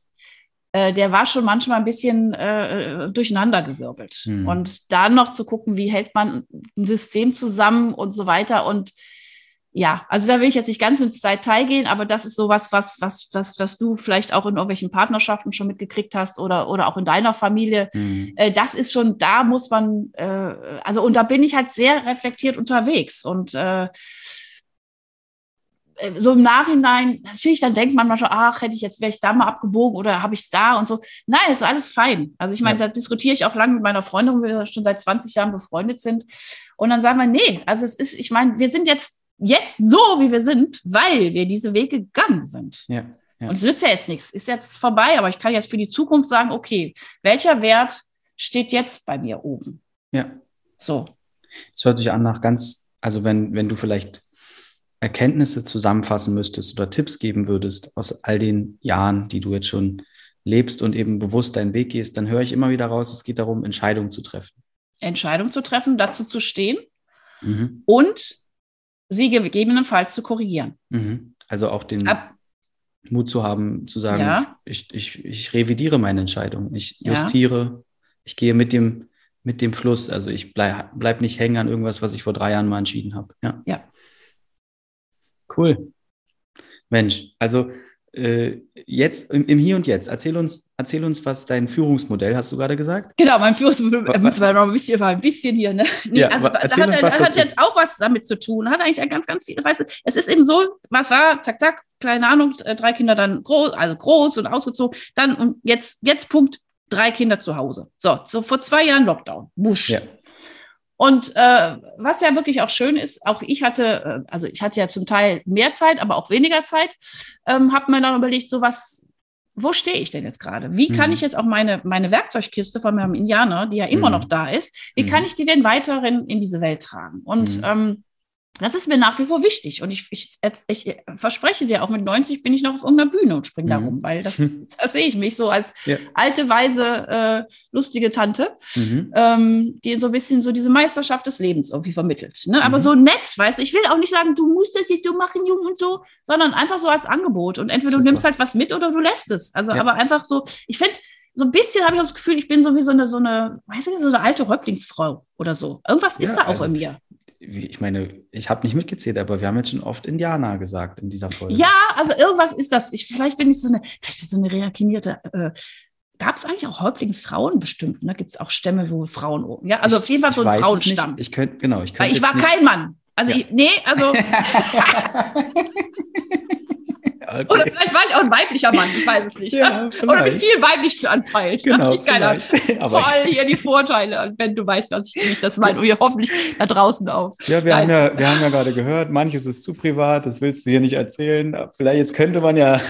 äh, der war schon manchmal ein bisschen äh, durcheinandergewirbelt. Mhm. Und dann noch zu gucken, wie hält man ein System zusammen und so weiter und ja, also da will ich jetzt nicht ganz ins Detail gehen, aber das ist sowas, was, was, was, was du vielleicht auch in irgendwelchen Partnerschaften schon mitgekriegt hast oder, oder auch in deiner Familie. Mhm. Äh, das ist schon, da muss man, äh, also und da bin ich halt sehr reflektiert unterwegs und äh, äh so im Nachhinein, natürlich, dann denkt man manchmal, ach, hätte ich jetzt, wäre ich da mal abgebogen oder habe ich es da und so. Nein, ist alles fein. Also ich meine, ja. da diskutiere ich auch lange mit meiner Freundin, wo wir schon seit 20 Jahren befreundet sind. Und dann sagen wir, nee, also es ist, ich meine, wir sind jetzt jetzt so, wie wir sind, weil wir diese Wege gegangen sind. Ja, ja. Und es nützt ja jetzt nichts, ist jetzt vorbei, aber ich kann jetzt für die Zukunft sagen, okay, welcher Wert steht jetzt bei mir oben? Ja. So. Es hört sich an nach ganz, also wenn, wenn du vielleicht Erkenntnisse zusammenfassen müsstest oder Tipps geben würdest aus all den Jahren, die du jetzt schon lebst und eben bewusst deinen Weg gehst, dann höre ich immer wieder raus, es geht darum, Entscheidungen zu treffen. Entscheidungen zu treffen, dazu zu stehen mhm. und sie gegebenenfalls zu korrigieren. Mhm. Also auch den Ab Mut zu haben, zu sagen, ja. ich, ich, ich revidiere meine Entscheidung, ich justiere, ja. ich gehe mit dem, mit dem Fluss. Also ich bleib, bleib nicht hängen an irgendwas, was ich vor drei Jahren mal entschieden habe. Ja. ja. Cool. Mensch, also jetzt im, im, Hier und Jetzt, erzähl uns, erzähl uns, was dein Führungsmodell, hast du gerade gesagt? Genau, mein Führungsmodell, äh, muss man noch ein bisschen, ein bisschen hier, ne? Nee, ja, also, das hat, uns, das hat jetzt auch was damit zu tun, hat eigentlich ganz, ganz viel, weißt du, es ist eben so, was war, zack, zack, keine Ahnung, äh, drei Kinder dann groß, also groß und ausgezogen, dann und jetzt, jetzt Punkt, drei Kinder zu Hause. So, so vor zwei Jahren Lockdown, wusch. Ja. Und äh, was ja wirklich auch schön ist, auch ich hatte, äh, also ich hatte ja zum Teil mehr Zeit, aber auch weniger Zeit, ähm, habe mir dann überlegt, so was, wo stehe ich denn jetzt gerade? Wie mhm. kann ich jetzt auch meine, meine Werkzeugkiste von meinem Indianer, die ja immer mhm. noch da ist, wie mhm. kann ich die denn weiterhin in diese Welt tragen? Und mhm. Das ist mir nach wie vor wichtig. Und ich, ich, ich, verspreche dir, auch mit 90 bin ich noch auf irgendeiner Bühne und springe mhm. da rum, weil das, das sehe ich mich so als ja. alte, weise, äh, lustige Tante, mhm. ähm, die so ein bisschen so diese Meisterschaft des Lebens irgendwie vermittelt. Ne? Aber mhm. so nett, weißt du, ich will auch nicht sagen, du musst das jetzt so machen, Jung und so, sondern einfach so als Angebot. Und entweder Super. du nimmst halt was mit oder du lässt es. Also, ja. aber einfach so, ich finde, so ein bisschen habe ich das Gefühl, ich bin so wie so eine, so eine, weißt du, so eine alte Häuptlingsfrau oder so. Irgendwas ja, ist da auch also, in mir ich meine, ich habe nicht mitgezählt, aber wir haben jetzt schon oft Indianer gesagt in dieser Folge. Ja, also irgendwas ist das. Ich, vielleicht bin ich so eine, vielleicht so eine reakinierte. Äh, Gab es eigentlich auch Häuptlingsfrauen bestimmt? Ne? Gibt es auch Stämme, wo Frauen oben? Ja, also auf jeden Fall so ein Frauenstamm. Ich könnte, genau, ich könnte. Ich war kein Mann. Also, ja. ich, nee, also. Okay. Oder vielleicht war ich auch ein weiblicher Mann, ich weiß es nicht. Ja, Oder mit viel weiblichen Anteilen. Genau, ich keine Voll hier die Vorteile. Und wenn du weißt, was ich nicht das meine, wir hoffentlich da draußen auch. Ja, wir, haben ja, wir haben ja gerade gehört, manches ist zu privat, das willst du hier nicht erzählen. Vielleicht jetzt könnte man ja.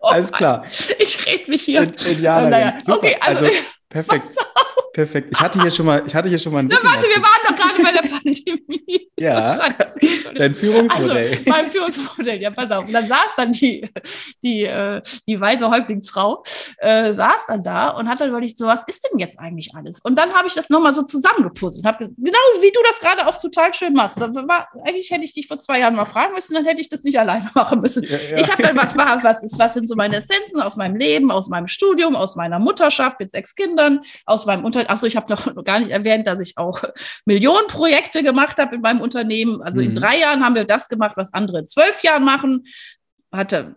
Oh, Alles klar. Ich rede mich hier. Indianerin. Naja. Okay, also, also Perfekt. Perfekt. Ich hatte hier schon mal, ich hatte hier schon mal einen Na, Warte, wir waren doch gerade bei der Pandemie. Ja. Dein Führungsmodell. Also, mein Führungsmodell, ja, pass auf. Und dann saß dann die, die, äh, die weise Häuptlingsfrau, äh, saß dann da und hat dann überlegt, so, was ist denn jetzt eigentlich alles? Und dann habe ich das nochmal so zusammengepuzzelt. Hab, genau wie du das gerade auch total schön machst. War, eigentlich hätte ich dich vor zwei Jahren mal fragen müssen, dann hätte ich das nicht alleine machen müssen. Ja, ja. Ich habe dann, was was ist, was sind so meine Essenzen aus meinem Leben, aus meinem Studium, aus meiner Mutterschaft mit sechs Kindern, aus meinem Unternehmen. Achso, ich habe noch gar nicht erwähnt, dass ich auch Millionenprojekte gemacht habe in meinem Unternehmen. Also mhm. in drei Jahren haben wir das gemacht, was andere in zwölf Jahren machen. Hatte,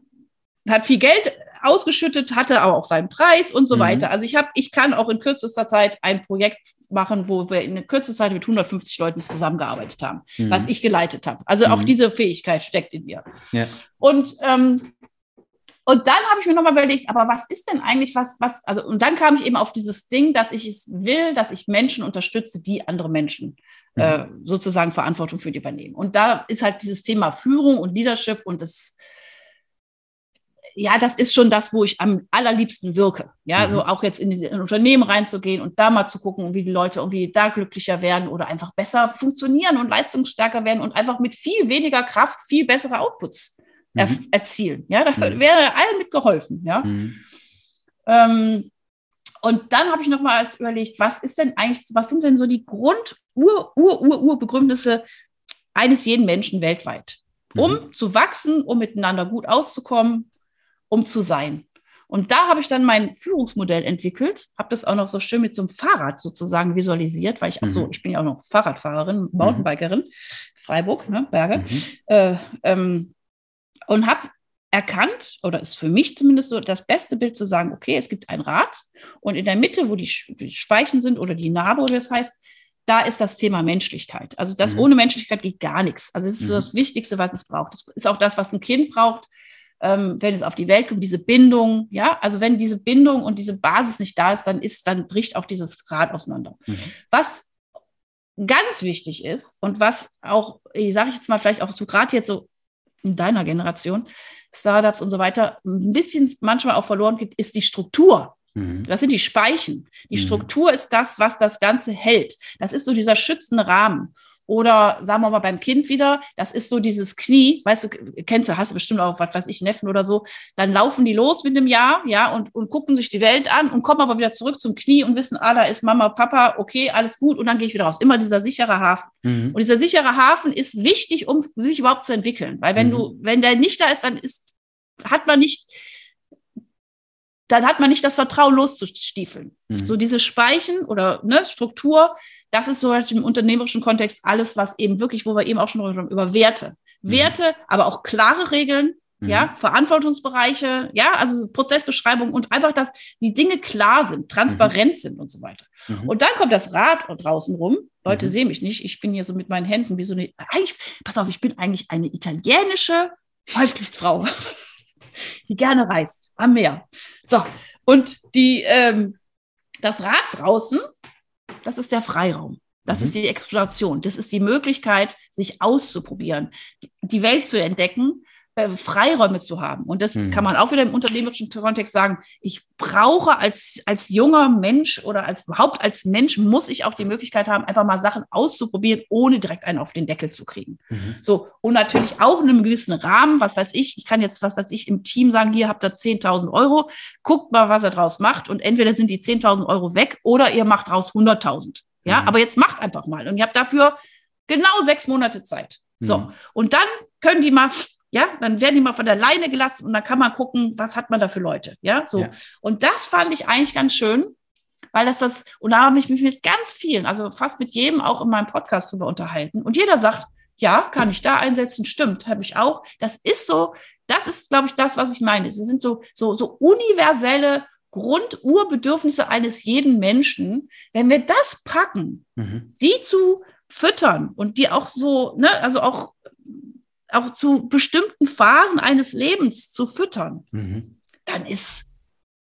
hat viel Geld ausgeschüttet, hatte aber auch seinen Preis und so mhm. weiter. Also ich habe, ich kann auch in kürzester Zeit ein Projekt machen, wo wir in kürzester Zeit mit 150 Leuten zusammengearbeitet haben, mhm. was ich geleitet habe. Also auch mhm. diese Fähigkeit steckt in mir. Ja. Und ähm, und dann habe ich mir nochmal überlegt, aber was ist denn eigentlich was, was, also, und dann kam ich eben auf dieses Ding, dass ich es will, dass ich Menschen unterstütze, die andere Menschen. Äh, sozusagen Verantwortung für die übernehmen. Und da ist halt dieses Thema Führung und Leadership und das, ja, das ist schon das, wo ich am allerliebsten wirke. Ja, mhm. so auch jetzt in, die, in Unternehmen reinzugehen und da mal zu gucken, wie die Leute irgendwie da glücklicher werden oder einfach besser funktionieren und leistungsstärker werden und einfach mit viel weniger Kraft viel bessere Outputs er mhm. erzielen. Ja, da mhm. wäre allen mitgeholfen. Ja. Mhm. Ähm, und dann habe ich noch mal überlegt, was ist denn eigentlich, was sind denn so die Grund Ur Ur Ur Urbegründnisse eines jeden Menschen weltweit, um mhm. zu wachsen, um miteinander gut auszukommen, um zu sein. Und da habe ich dann mein Führungsmodell entwickelt, habe das auch noch so schön mit so einem Fahrrad sozusagen visualisiert, weil ich, ach so, mhm. ich bin ja auch noch Fahrradfahrerin, mhm. Mountainbikerin, Freiburg, ne, Berge. Mhm. Äh, ähm, und habe erkannt, oder ist für mich zumindest so das beste Bild zu sagen, okay, es gibt ein Rad und in der Mitte, wo die Speichen sind oder die Narbe, oder das heißt, da ist das Thema Menschlichkeit. Also das mhm. ohne Menschlichkeit geht gar nichts. Also es ist mhm. so das Wichtigste, was es braucht. Das ist auch das, was ein Kind braucht, ähm, wenn es auf die Welt kommt, diese Bindung. Ja, also wenn diese Bindung und diese Basis nicht da ist, dann ist, dann bricht auch dieses Rad auseinander. Mhm. Was ganz wichtig ist und was auch, ich sage ich jetzt mal vielleicht auch so gerade jetzt so in deiner Generation, Startups und so weiter, ein bisschen manchmal auch verloren geht, ist die Struktur. Mhm. Das sind die Speichen. Die mhm. Struktur ist das, was das Ganze hält. Das ist so dieser schützende Rahmen. Oder sagen wir mal beim Kind wieder, das ist so dieses Knie, weißt du, kennst du, hast du bestimmt auch, was weiß ich, Neffen oder so, dann laufen die los mit einem Jahr, ja, und, und gucken sich die Welt an und kommen aber wieder zurück zum Knie und wissen, ah, da ist Mama, Papa, okay, alles gut, und dann gehe ich wieder raus. Immer dieser sichere Hafen. Mhm. Und dieser sichere Hafen ist wichtig, um sich überhaupt zu entwickeln. Weil wenn mhm. du, wenn der nicht da ist, dann ist, hat man nicht, dann hat man nicht das Vertrauen loszustiefeln. Mhm. So diese Speichen oder ne, Struktur, das ist so im unternehmerischen Kontext alles, was eben wirklich, wo wir eben auch schon haben, über Werte. Mhm. Werte, aber auch klare Regeln, mhm. ja, Verantwortungsbereiche, ja, also Prozessbeschreibung und einfach, dass die Dinge klar sind, transparent mhm. sind und so weiter. Mhm. Und dann kommt das Rad draußen rum. Leute mhm. sehen mich nicht. Ich bin hier so mit meinen Händen wie so eine, eigentlich, pass auf, ich bin eigentlich eine italienische Häuptlingsfrau die gerne reist am Meer. So, und die, ähm, das Rad draußen, das ist der Freiraum. Das mhm. ist die Exploration. Das ist die Möglichkeit, sich auszuprobieren, die Welt zu entdecken, äh, Freiräume zu haben. Und das mhm. kann man auch wieder im unternehmerischen Kontext sagen. Ich brauche als, als junger Mensch oder als überhaupt als Mensch muss ich auch die Möglichkeit haben, einfach mal Sachen auszuprobieren, ohne direkt einen auf den Deckel zu kriegen. Mhm. So. Und natürlich auch in einem gewissen Rahmen. Was weiß ich? Ich kann jetzt, was weiß ich, im Team sagen, hier habt ihr 10.000 Euro. Guckt mal, was er draus macht. Und entweder sind die 10.000 Euro weg oder ihr macht draus 100.000. Ja, mhm. aber jetzt macht einfach mal. Und ihr habt dafür genau sechs Monate Zeit. So. Mhm. Und dann können die mal ja, dann werden die mal von der Leine gelassen und dann kann man gucken, was hat man da für Leute. Ja, so. Ja. Und das fand ich eigentlich ganz schön, weil das das, und da habe ich mich mit ganz vielen, also fast mit jedem auch in meinem Podcast drüber unterhalten. Und jeder sagt, ja, kann ich da einsetzen, stimmt, habe ich auch. Das ist so, das ist, glaube ich, das, was ich meine. Es sind so, so, so universelle Grundurbedürfnisse eines jeden Menschen. Wenn wir das packen, mhm. die zu füttern und die auch so, ne, also auch auch zu bestimmten Phasen eines Lebens zu füttern, mhm. dann ist,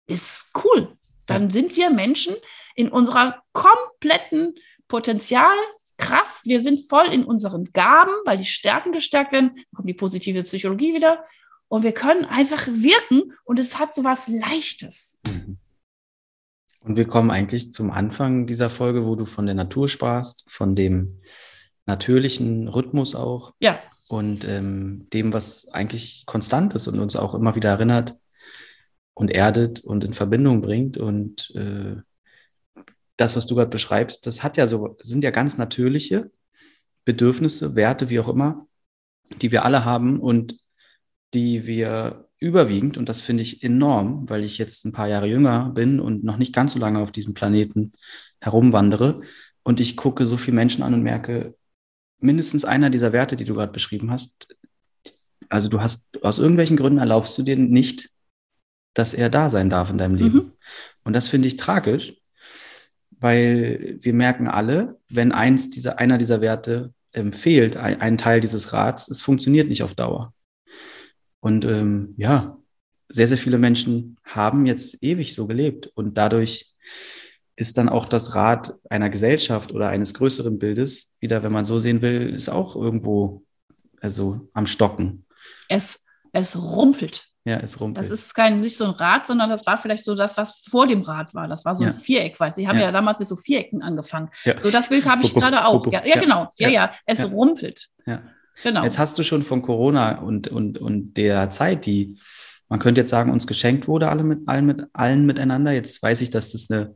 ist cool. Dann ja. sind wir Menschen in unserer kompletten Potenzialkraft. Wir sind voll in unseren Gaben, weil die Stärken gestärkt werden. Dann kommt die positive Psychologie wieder. Und wir können einfach wirken und es hat so was Leichtes. Mhm. Und wir kommen eigentlich zum Anfang dieser Folge, wo du von der Natur sprachst, von dem natürlichen Rhythmus auch. Ja und ähm, dem, was eigentlich konstant ist und uns auch immer wieder erinnert und erdet und in Verbindung bringt. Und äh, das, was du gerade beschreibst, das hat ja so, sind ja ganz natürliche Bedürfnisse, Werte, wie auch immer, die wir alle haben und die wir überwiegend, und das finde ich enorm, weil ich jetzt ein paar Jahre jünger bin und noch nicht ganz so lange auf diesem Planeten herumwandere. Und ich gucke so viele Menschen an und merke, mindestens einer dieser Werte, die du gerade beschrieben hast, also du hast aus irgendwelchen Gründen erlaubst du dir nicht, dass er da sein darf in deinem Leben. Mhm. Und das finde ich tragisch, weil wir merken alle, wenn eins dieser, einer dieser Werte ähm, fehlt, ein, ein, Teil dieses Rats, es funktioniert nicht auf Dauer. Und ähm, ja, sehr, sehr viele Menschen haben jetzt ewig so gelebt und dadurch ist dann auch das Rad einer Gesellschaft oder eines größeren Bildes, wieder, wenn man so sehen will, ist auch irgendwo also am Stocken. Es, es rumpelt. Ja, es rumpelt. Das ist kein, nicht so ein Rad, sondern das war vielleicht so das, was vor dem Rad war. Das war so ja. ein Viereck, weil sie haben ja. ja. damals mit so Vierecken angefangen. Ja. So das Bild habe ich gerade auch. Ja, genau. Ja, ja. Es rumpelt. Ja. Genau. Jetzt hast du schon von Corona und, und, und der Zeit, die man könnte jetzt sagen, uns geschenkt wurde, alle mit allen, mit allen miteinander. Jetzt weiß ich, dass das eine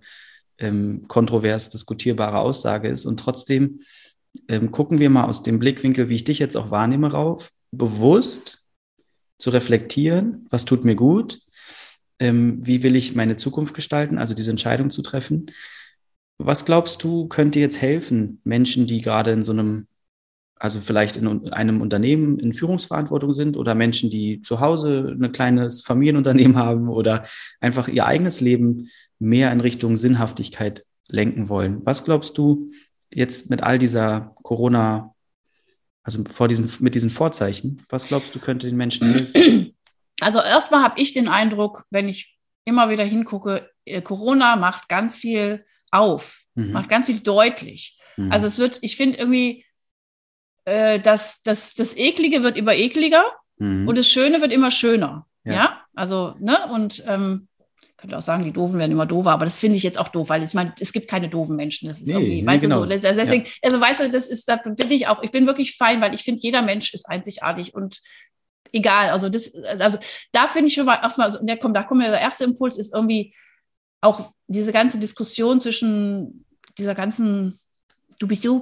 ähm, kontrovers diskutierbare Aussage ist. Und trotzdem ähm, gucken wir mal aus dem Blickwinkel, wie ich dich jetzt auch wahrnehme, rauf, bewusst zu reflektieren, was tut mir gut, ähm, wie will ich meine Zukunft gestalten, also diese Entscheidung zu treffen. Was glaubst du, könnte jetzt helfen, Menschen, die gerade in so einem, also vielleicht in einem Unternehmen in Führungsverantwortung sind oder Menschen, die zu Hause ein kleines Familienunternehmen haben oder einfach ihr eigenes Leben mehr in Richtung Sinnhaftigkeit lenken wollen. Was glaubst du jetzt mit all dieser Corona, also vor diesen, mit diesen Vorzeichen, was glaubst du, könnte den Menschen helfen? Also erstmal habe ich den Eindruck, wenn ich immer wieder hingucke, äh, Corona macht ganz viel auf, mhm. macht ganz viel deutlich. Mhm. Also es wird, ich finde irgendwie, äh, dass das, das Eklige wird immer ekliger mhm. und das Schöne wird immer schöner. Ja, ja? also, ne, und ähm, könnte auch sagen, die Doofen werden immer doofer, aber das finde ich jetzt auch doof, weil ich meine, es gibt keine doofen Menschen. Das ist nee, irgendwie, nee, weißt genau. du so. Deswegen, ja. also weißt du, das ist, da bin ich auch, ich bin wirklich fein, weil ich finde, jeder Mensch ist einzigartig und egal. Also das, also da finde ich schon mal erstmal, also, der kommt, da kommt mir der erste Impuls ist irgendwie auch diese ganze Diskussion zwischen dieser ganzen, du bist so,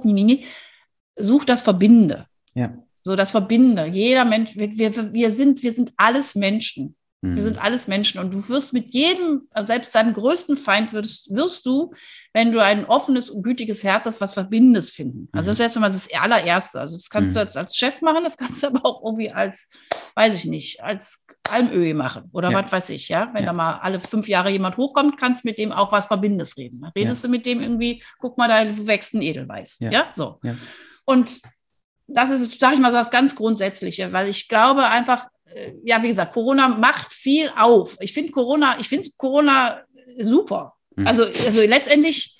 such das Verbindende. Ja. So das Verbindende. Jeder Mensch, wir, wir, wir, sind, wir sind alles Menschen. Wir mhm. sind alles Menschen und du wirst mit jedem, selbst deinem größten Feind, wirst, wirst du, wenn du ein offenes und gütiges Herz hast, was Verbindendes finden. Also das ist mhm. jetzt mal das allererste. Also das kannst mhm. du jetzt als Chef machen, das kannst du aber auch irgendwie als, weiß ich nicht, als Almöhe machen oder ja. was weiß ich, ja. Wenn ja. da mal alle fünf Jahre jemand hochkommt, kannst du mit dem auch was Verbindendes reden. Dann redest ja. du mit dem irgendwie, guck mal, da wächst ein Edelweiß. Ja, so. Und das ist, sage ich mal, so das ganz Grundsätzliche, weil ich glaube einfach, ja, wie gesagt, Corona macht viel auf. Ich finde Corona, ich finde Corona super. Mhm. Also, also letztendlich,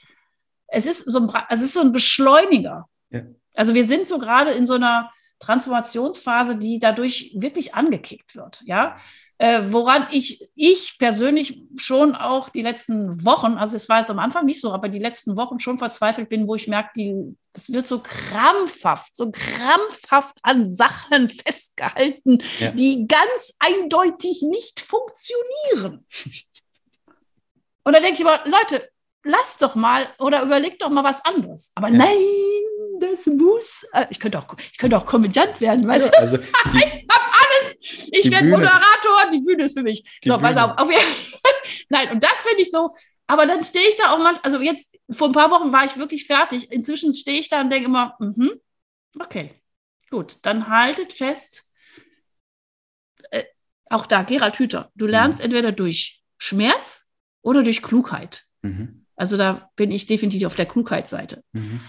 es ist so ein, es ist so ein Beschleuniger. Ja. Also wir sind so gerade in so einer, Transformationsphase, die dadurch wirklich angekickt wird. Ja, äh, woran ich, ich persönlich schon auch die letzten Wochen, also es war jetzt am Anfang nicht so, aber die letzten Wochen schon verzweifelt bin, wo ich merke, es wird so krampfhaft, so krampfhaft an Sachen festgehalten, ja. die ganz eindeutig nicht funktionieren. Und da denke ich immer, Leute, lasst doch mal oder überlegt doch mal was anderes. Aber ja. nein, das muss. Äh, ich könnte auch, ich könnte auch Komödiant werden, weißt du? Also die, alles. Ich werde Moderator, die Bühne ist für mich. So, pass auf. auf nein, und das finde ich so. Aber dann stehe ich da auch mal, also jetzt vor ein paar Wochen war ich wirklich fertig. Inzwischen stehe ich da und denke immer, mm okay, gut, dann haltet fest. Äh, auch da, Gerald Hüther, du lernst mhm. entweder durch Schmerz oder durch Klugheit. Mhm. Also da bin ich definitiv auf der Klugheitsseite. Mhm.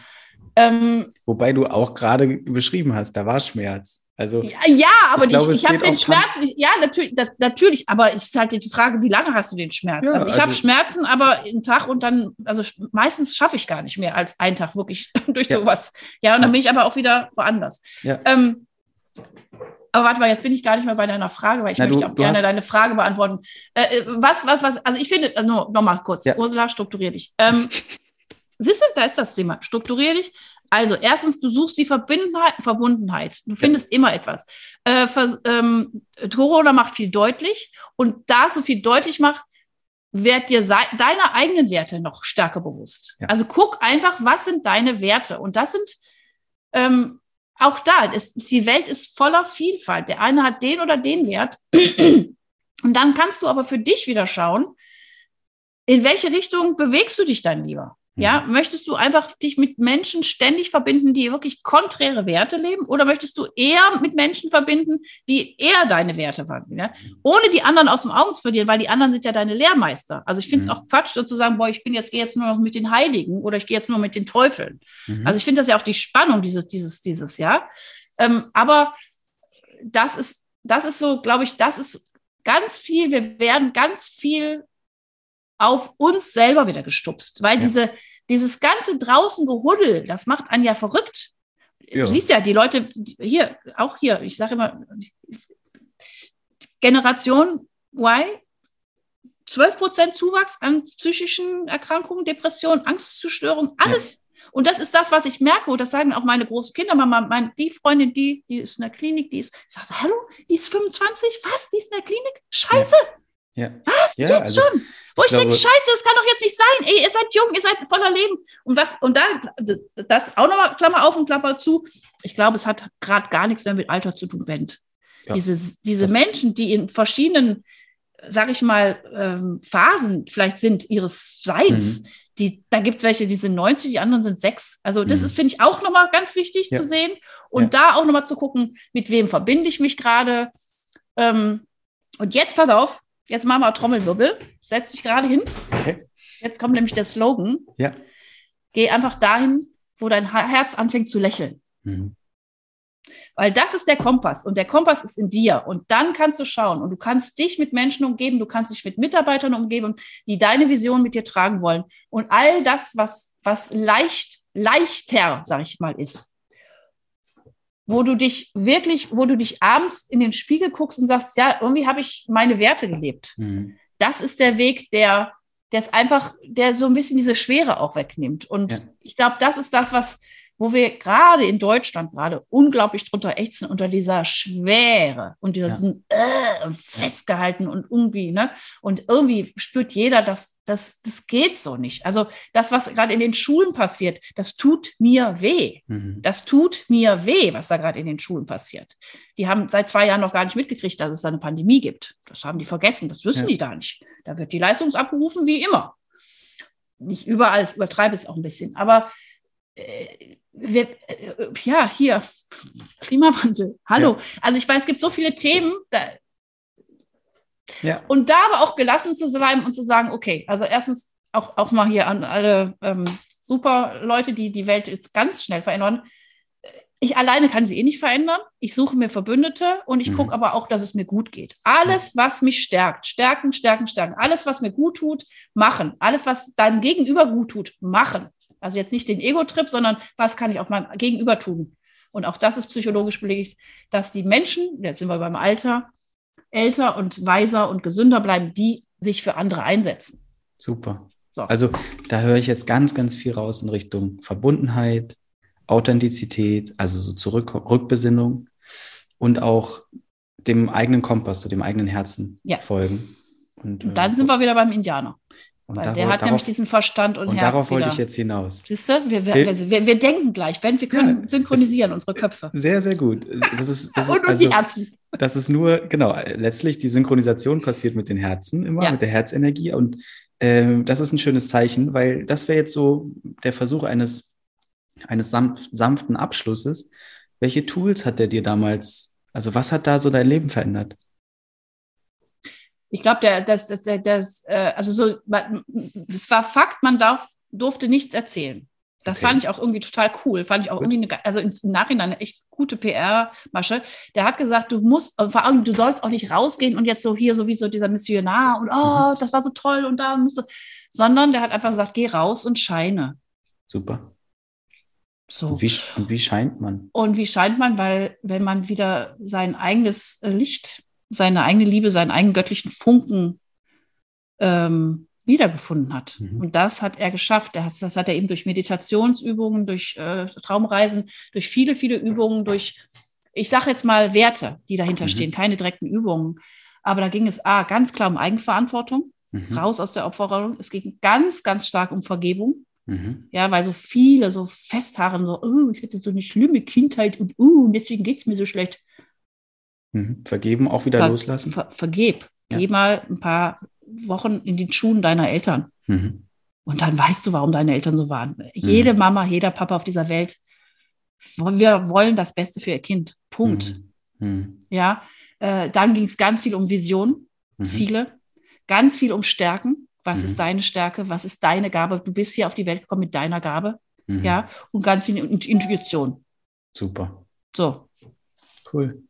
Ähm, Wobei du auch gerade beschrieben hast, da war Schmerz. Also, ja, ja aber ich, glaube, ich, ich habe den Schmerz, ja, natürlich, das, natürlich, aber ich halt die Frage, wie lange hast du den Schmerz? Ja, also ich also, habe Schmerzen, aber einen Tag und dann, also meistens schaffe ich gar nicht mehr als einen Tag wirklich durch ja. sowas. Ja, und dann bin ich aber auch wieder woanders. Ähm, aber warte mal, jetzt bin ich gar nicht mehr bei deiner Frage, weil ich Na, möchte du, auch gerne deine Frage beantworten. Äh, äh, was, was, was, also ich finde, äh, nochmal kurz. Ursula, strukturier dich. Ähm, Siehst du, da ist das Thema. Strukturier dich. Also, erstens, du suchst die Verbundenheit. Verbundenheit. Du findest ja. immer etwas. Äh, für, ähm, Corona macht viel deutlich. Und da es so viel deutlich macht, werd dir deine eigenen Werte noch stärker bewusst. Ja. Also guck einfach, was sind deine Werte? Und das sind ähm, auch da, ist, die Welt ist voller Vielfalt. Der eine hat den oder den Wert. Und dann kannst du aber für dich wieder schauen, in welche Richtung bewegst du dich dann lieber? Ja, mhm. möchtest du einfach dich mit Menschen ständig verbinden, die wirklich konträre Werte leben? Oder möchtest du eher mit Menschen verbinden, die eher deine Werte verbinden? Ja? Ohne die anderen aus dem Augen zu verlieren, weil die anderen sind ja deine Lehrmeister. Also ich finde es mhm. auch Quatsch, sozusagen, boah, ich bin jetzt, gehe jetzt nur noch mit den Heiligen oder ich gehe jetzt nur mit den Teufeln. Mhm. Also ich finde das ja auch die Spannung, dieses, dieses, dieses, ja. Ähm, aber das ist, das ist so, glaube ich, das ist ganz viel, wir werden ganz viel auf uns selber wieder gestupst, weil ja. diese, dieses ganze draußen Gehuddel, das macht einen ja verrückt. Ja. Du siehst ja, die Leute hier, auch hier, ich sage immer, Generation Y, 12% Zuwachs an psychischen Erkrankungen, Depressionen, Angstzustörungen, alles. Ja. Und das ist das, was ich merke, und das sagen auch meine großen Kinder. Mama, mein, die Freundin, die, die ist in der Klinik, die ist, ich sage, hallo, die ist 25, was, die ist in der Klinik? Scheiße. Ja. ja. Was, jetzt also, schon? Wo ich, ich denke, scheiße, das kann doch jetzt nicht sein. Ey, ihr seid jung, ihr seid voller Leben. Und was, und dann, das auch nochmal Klammer auf und Klammer zu. Ich glaube, es hat gerade gar nichts mehr mit Alter zu tun, Bent. Ja, diese diese Menschen, die in verschiedenen, sag ich mal, ähm, Phasen vielleicht sind ihres Seins, mhm. die, da gibt es welche, die sind 90, die anderen sind 6. Also das mhm. ist, finde ich, auch nochmal ganz wichtig ja. zu sehen. Und ja. da auch nochmal zu gucken, mit wem verbinde ich mich gerade. Ähm, und jetzt, pass auf, Jetzt machen wir Trommelwirbel. Setz dich gerade hin. Okay. Jetzt kommt nämlich der Slogan. Ja. Geh einfach dahin, wo dein Herz anfängt zu lächeln. Mhm. Weil das ist der Kompass und der Kompass ist in dir. Und dann kannst du schauen und du kannst dich mit Menschen umgeben, du kannst dich mit Mitarbeitern umgeben, die deine Vision mit dir tragen wollen. Und all das, was, was leicht, leichter, sag ich mal, ist, wo du dich wirklich, wo du dich abends in den Spiegel guckst und sagst, ja, irgendwie habe ich meine Werte gelebt. Mhm. Das ist der Weg, der, der ist einfach, der so ein bisschen diese Schwere auch wegnimmt. Und ja. ich glaube, das ist das, was, wo wir gerade in Deutschland gerade unglaublich drunter ächzen unter dieser Schwere und diesen ja. äh, festgehalten und irgendwie, ne? Und irgendwie spürt jeder, dass das, das geht so nicht. Also das, was gerade in den Schulen passiert, das tut mir weh. Mhm. Das tut mir weh, was da gerade in den Schulen passiert. Die haben seit zwei Jahren noch gar nicht mitgekriegt, dass es da eine Pandemie gibt. Das haben die vergessen, das wissen ja. die gar nicht. Da wird die Leistung abgerufen wie immer. Nicht überall, übertreibe es auch ein bisschen. Aber wir, äh, ja, hier, Klimawandel, hallo. Ja. Also ich weiß, es gibt so viele Themen. Da, ja. Und da aber auch gelassen zu bleiben und zu sagen, okay, also erstens auch, auch mal hier an alle ähm, super Leute, die die Welt jetzt ganz schnell verändern. Ich alleine kann sie eh nicht verändern. Ich suche mir Verbündete und ich mhm. gucke aber auch, dass es mir gut geht. Alles, was mich stärkt, stärken, stärken, stärken. Alles, was mir gut tut, machen. Alles, was deinem Gegenüber gut tut, machen. Also jetzt nicht den Ego-Trip, sondern was kann ich auch meinem Gegenüber tun? und auch das ist psychologisch belegt, dass die Menschen, jetzt sind wir beim Alter, älter und weiser und gesünder bleiben, die sich für andere einsetzen. Super. So. Also da höre ich jetzt ganz, ganz viel raus in Richtung Verbundenheit, Authentizität, also so zurück Rückbesinnung und auch dem eigenen Kompass, zu dem eigenen Herzen ja. folgen. Und, und dann äh, sind wir wieder beim Indianer. Und darauf, der hat nämlich diesen Verstand und, und Herz. Darauf wollte ich jetzt hinaus. Siehst du, wir, wir, also wir, wir denken gleich, Ben, wir können ja, synchronisieren unsere Köpfe. Sehr, sehr gut. Das ist, das und, ist, also, die Herzen. Das ist nur, genau, letztlich die Synchronisation passiert mit den Herzen immer, ja. mit der Herzenergie. Und äh, das ist ein schönes Zeichen, weil das wäre jetzt so der Versuch eines, eines sanft, sanften Abschlusses. Welche Tools hat der dir damals, also was hat da so dein Leben verändert? Ich glaube, der, das, das, das, äh, also so, es war Fakt, man darf, durfte nichts erzählen. Das okay. fand ich auch irgendwie total cool. Fand ich auch irgendwie eine, also im Nachhinein eine echt gute PR-Masche. Der hat gesagt, du musst, vor allem, du sollst auch nicht rausgehen und jetzt so hier, so wie so dieser Missionar und oh, mhm. das war so toll und da musst du, sondern der hat einfach gesagt, geh raus und scheine. Super. So. Und wie, und wie scheint man? Und wie scheint man, weil wenn man wieder sein eigenes Licht seine eigene Liebe, seinen eigenen göttlichen Funken ähm, wiedergefunden hat. Mhm. Und das hat er geschafft. Er hat, das hat er eben durch Meditationsübungen, durch äh, Traumreisen, durch viele, viele Übungen, durch, ich sage jetzt mal Werte, die dahinter mhm. stehen, keine direkten Übungen. Aber da ging es A, ganz klar um Eigenverantwortung, mhm. raus aus der Opferrolle. Es ging ganz, ganz stark um Vergebung. Mhm. Ja, weil so viele so festharren, so, oh, ich hatte so eine schlimme Kindheit und, uh, und deswegen geht es mir so schlecht. Mhm. Vergeben, auch wieder ver loslassen? Ver vergeb. Ja. Geh mal ein paar Wochen in den Schuhen deiner Eltern. Mhm. Und dann weißt du, warum deine Eltern so waren. Mhm. Jede Mama, jeder Papa auf dieser Welt, wir wollen das Beste für ihr Kind. Punkt. Mhm. mhm. Ja, äh, dann ging es ganz viel um Vision, mhm. Ziele, ganz viel um Stärken. Was ist deine Stärke? Was ist deine Gabe? Du bist hier auf die Welt gekommen mit deiner Gabe. Ja, und ganz viel Intuition. Super. So. Cool.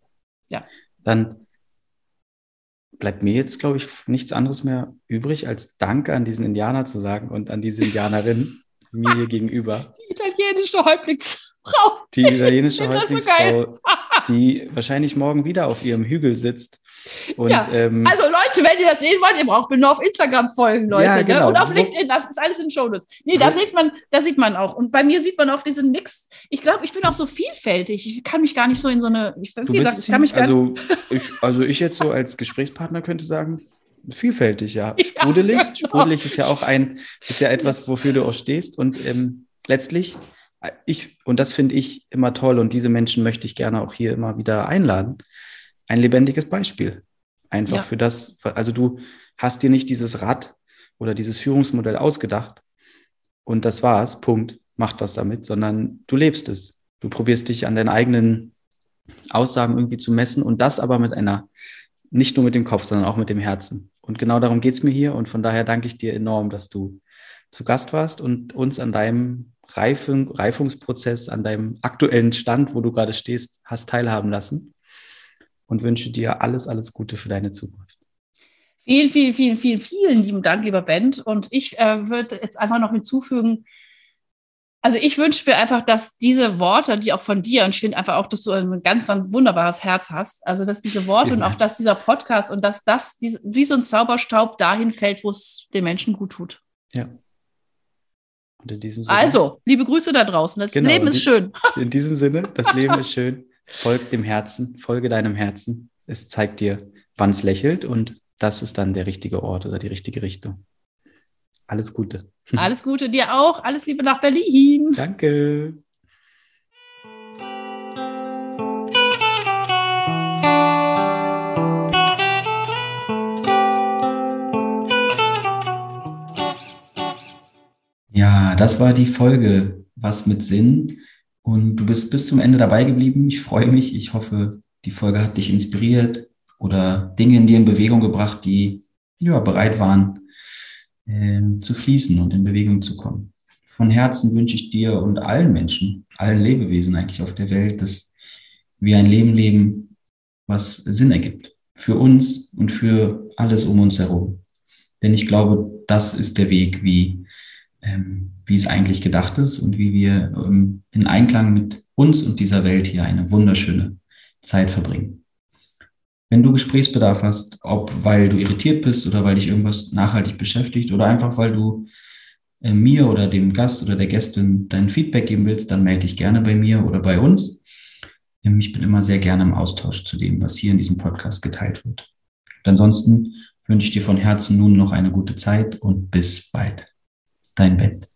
Ja. Dann bleibt mir jetzt, glaube ich, nichts anderes mehr übrig, als Danke an diesen Indianer zu sagen und an diese Indianerin mir gegenüber. Die italienische Häuptlingsfrau. Die italienische Häuptlingsfrau, die wahrscheinlich morgen wieder auf ihrem Hügel sitzt und, ja. ähm, also Leute, wenn ihr das sehen wollt, ihr braucht mir nur auf Instagram folgen, Leute. Ja, ne? genau. ne? Und auf LinkedIn, das ist alles in Shownotes. Nee, da sieht man, da sieht man auch. Und bei mir sieht man auch diesen Mix. Ich glaube, ich bin auch so vielfältig. Ich kann mich gar nicht so in so eine, ich, wie gesagt, ich kann mich gar also, nicht. Ich, also ich jetzt so als Gesprächspartner könnte sagen, vielfältig, ja. Sprudelig. Ja, genau. Sprudelig ist ja auch ein, ist ja etwas, wofür du auch stehst. Und ähm, letztlich, ich, und das finde ich immer toll und diese Menschen möchte ich gerne auch hier immer wieder einladen ein lebendiges Beispiel. Einfach ja. für das, also du hast dir nicht dieses Rad oder dieses Führungsmodell ausgedacht und das war's, Punkt, macht was damit, sondern du lebst es. Du probierst dich an deinen eigenen Aussagen irgendwie zu messen und das aber mit einer, nicht nur mit dem Kopf, sondern auch mit dem Herzen. Und genau darum geht's mir hier und von daher danke ich dir enorm, dass du zu Gast warst und uns an deinem Reifung, Reifungsprozess, an deinem aktuellen Stand, wo du gerade stehst, hast teilhaben lassen und wünsche dir alles, alles Gute für deine Zukunft. Vielen, vielen, vielen, vielen, vielen lieben Dank, lieber Bent. Und ich äh, würde jetzt einfach noch hinzufügen, also ich wünsche mir einfach, dass diese Worte, die auch von dir, und ich finde einfach auch, dass du ein ganz, ganz wunderbares Herz hast, also dass diese Worte und auch dass dieser Podcast und dass das diese, wie so ein Zauberstaub dahin fällt, wo es den Menschen gut tut. Ja. Also, liebe Grüße da draußen. Das genau, Leben ist schön. In diesem Sinne, das Leben ist schön. Folg dem Herzen, folge deinem Herzen. Es zeigt dir, wann es lächelt und das ist dann der richtige Ort oder die richtige Richtung. Alles Gute. Alles Gute dir auch. Alles Liebe nach Berlin. Danke. Ja, das war die Folge Was mit Sinn. Und du bist bis zum Ende dabei geblieben. Ich freue mich. Ich hoffe, die Folge hat dich inspiriert oder Dinge in dir in Bewegung gebracht, die ja, bereit waren äh, zu fließen und in Bewegung zu kommen. Von Herzen wünsche ich dir und allen Menschen, allen Lebewesen eigentlich auf der Welt, dass wir ein Leben leben, was Sinn ergibt. Für uns und für alles um uns herum. Denn ich glaube, das ist der Weg, wie ähm, wie es eigentlich gedacht ist und wie wir ähm, in Einklang mit uns und dieser Welt hier eine wunderschöne Zeit verbringen. Wenn du Gesprächsbedarf hast, ob weil du irritiert bist oder weil dich irgendwas nachhaltig beschäftigt oder einfach weil du äh, mir oder dem Gast oder der Gästin dein Feedback geben willst, dann melde dich gerne bei mir oder bei uns. Ähm, ich bin immer sehr gerne im Austausch zu dem, was hier in diesem Podcast geteilt wird. Ansonsten wünsche ich dir von Herzen nun noch eine gute Zeit und bis bald. Dein Bett.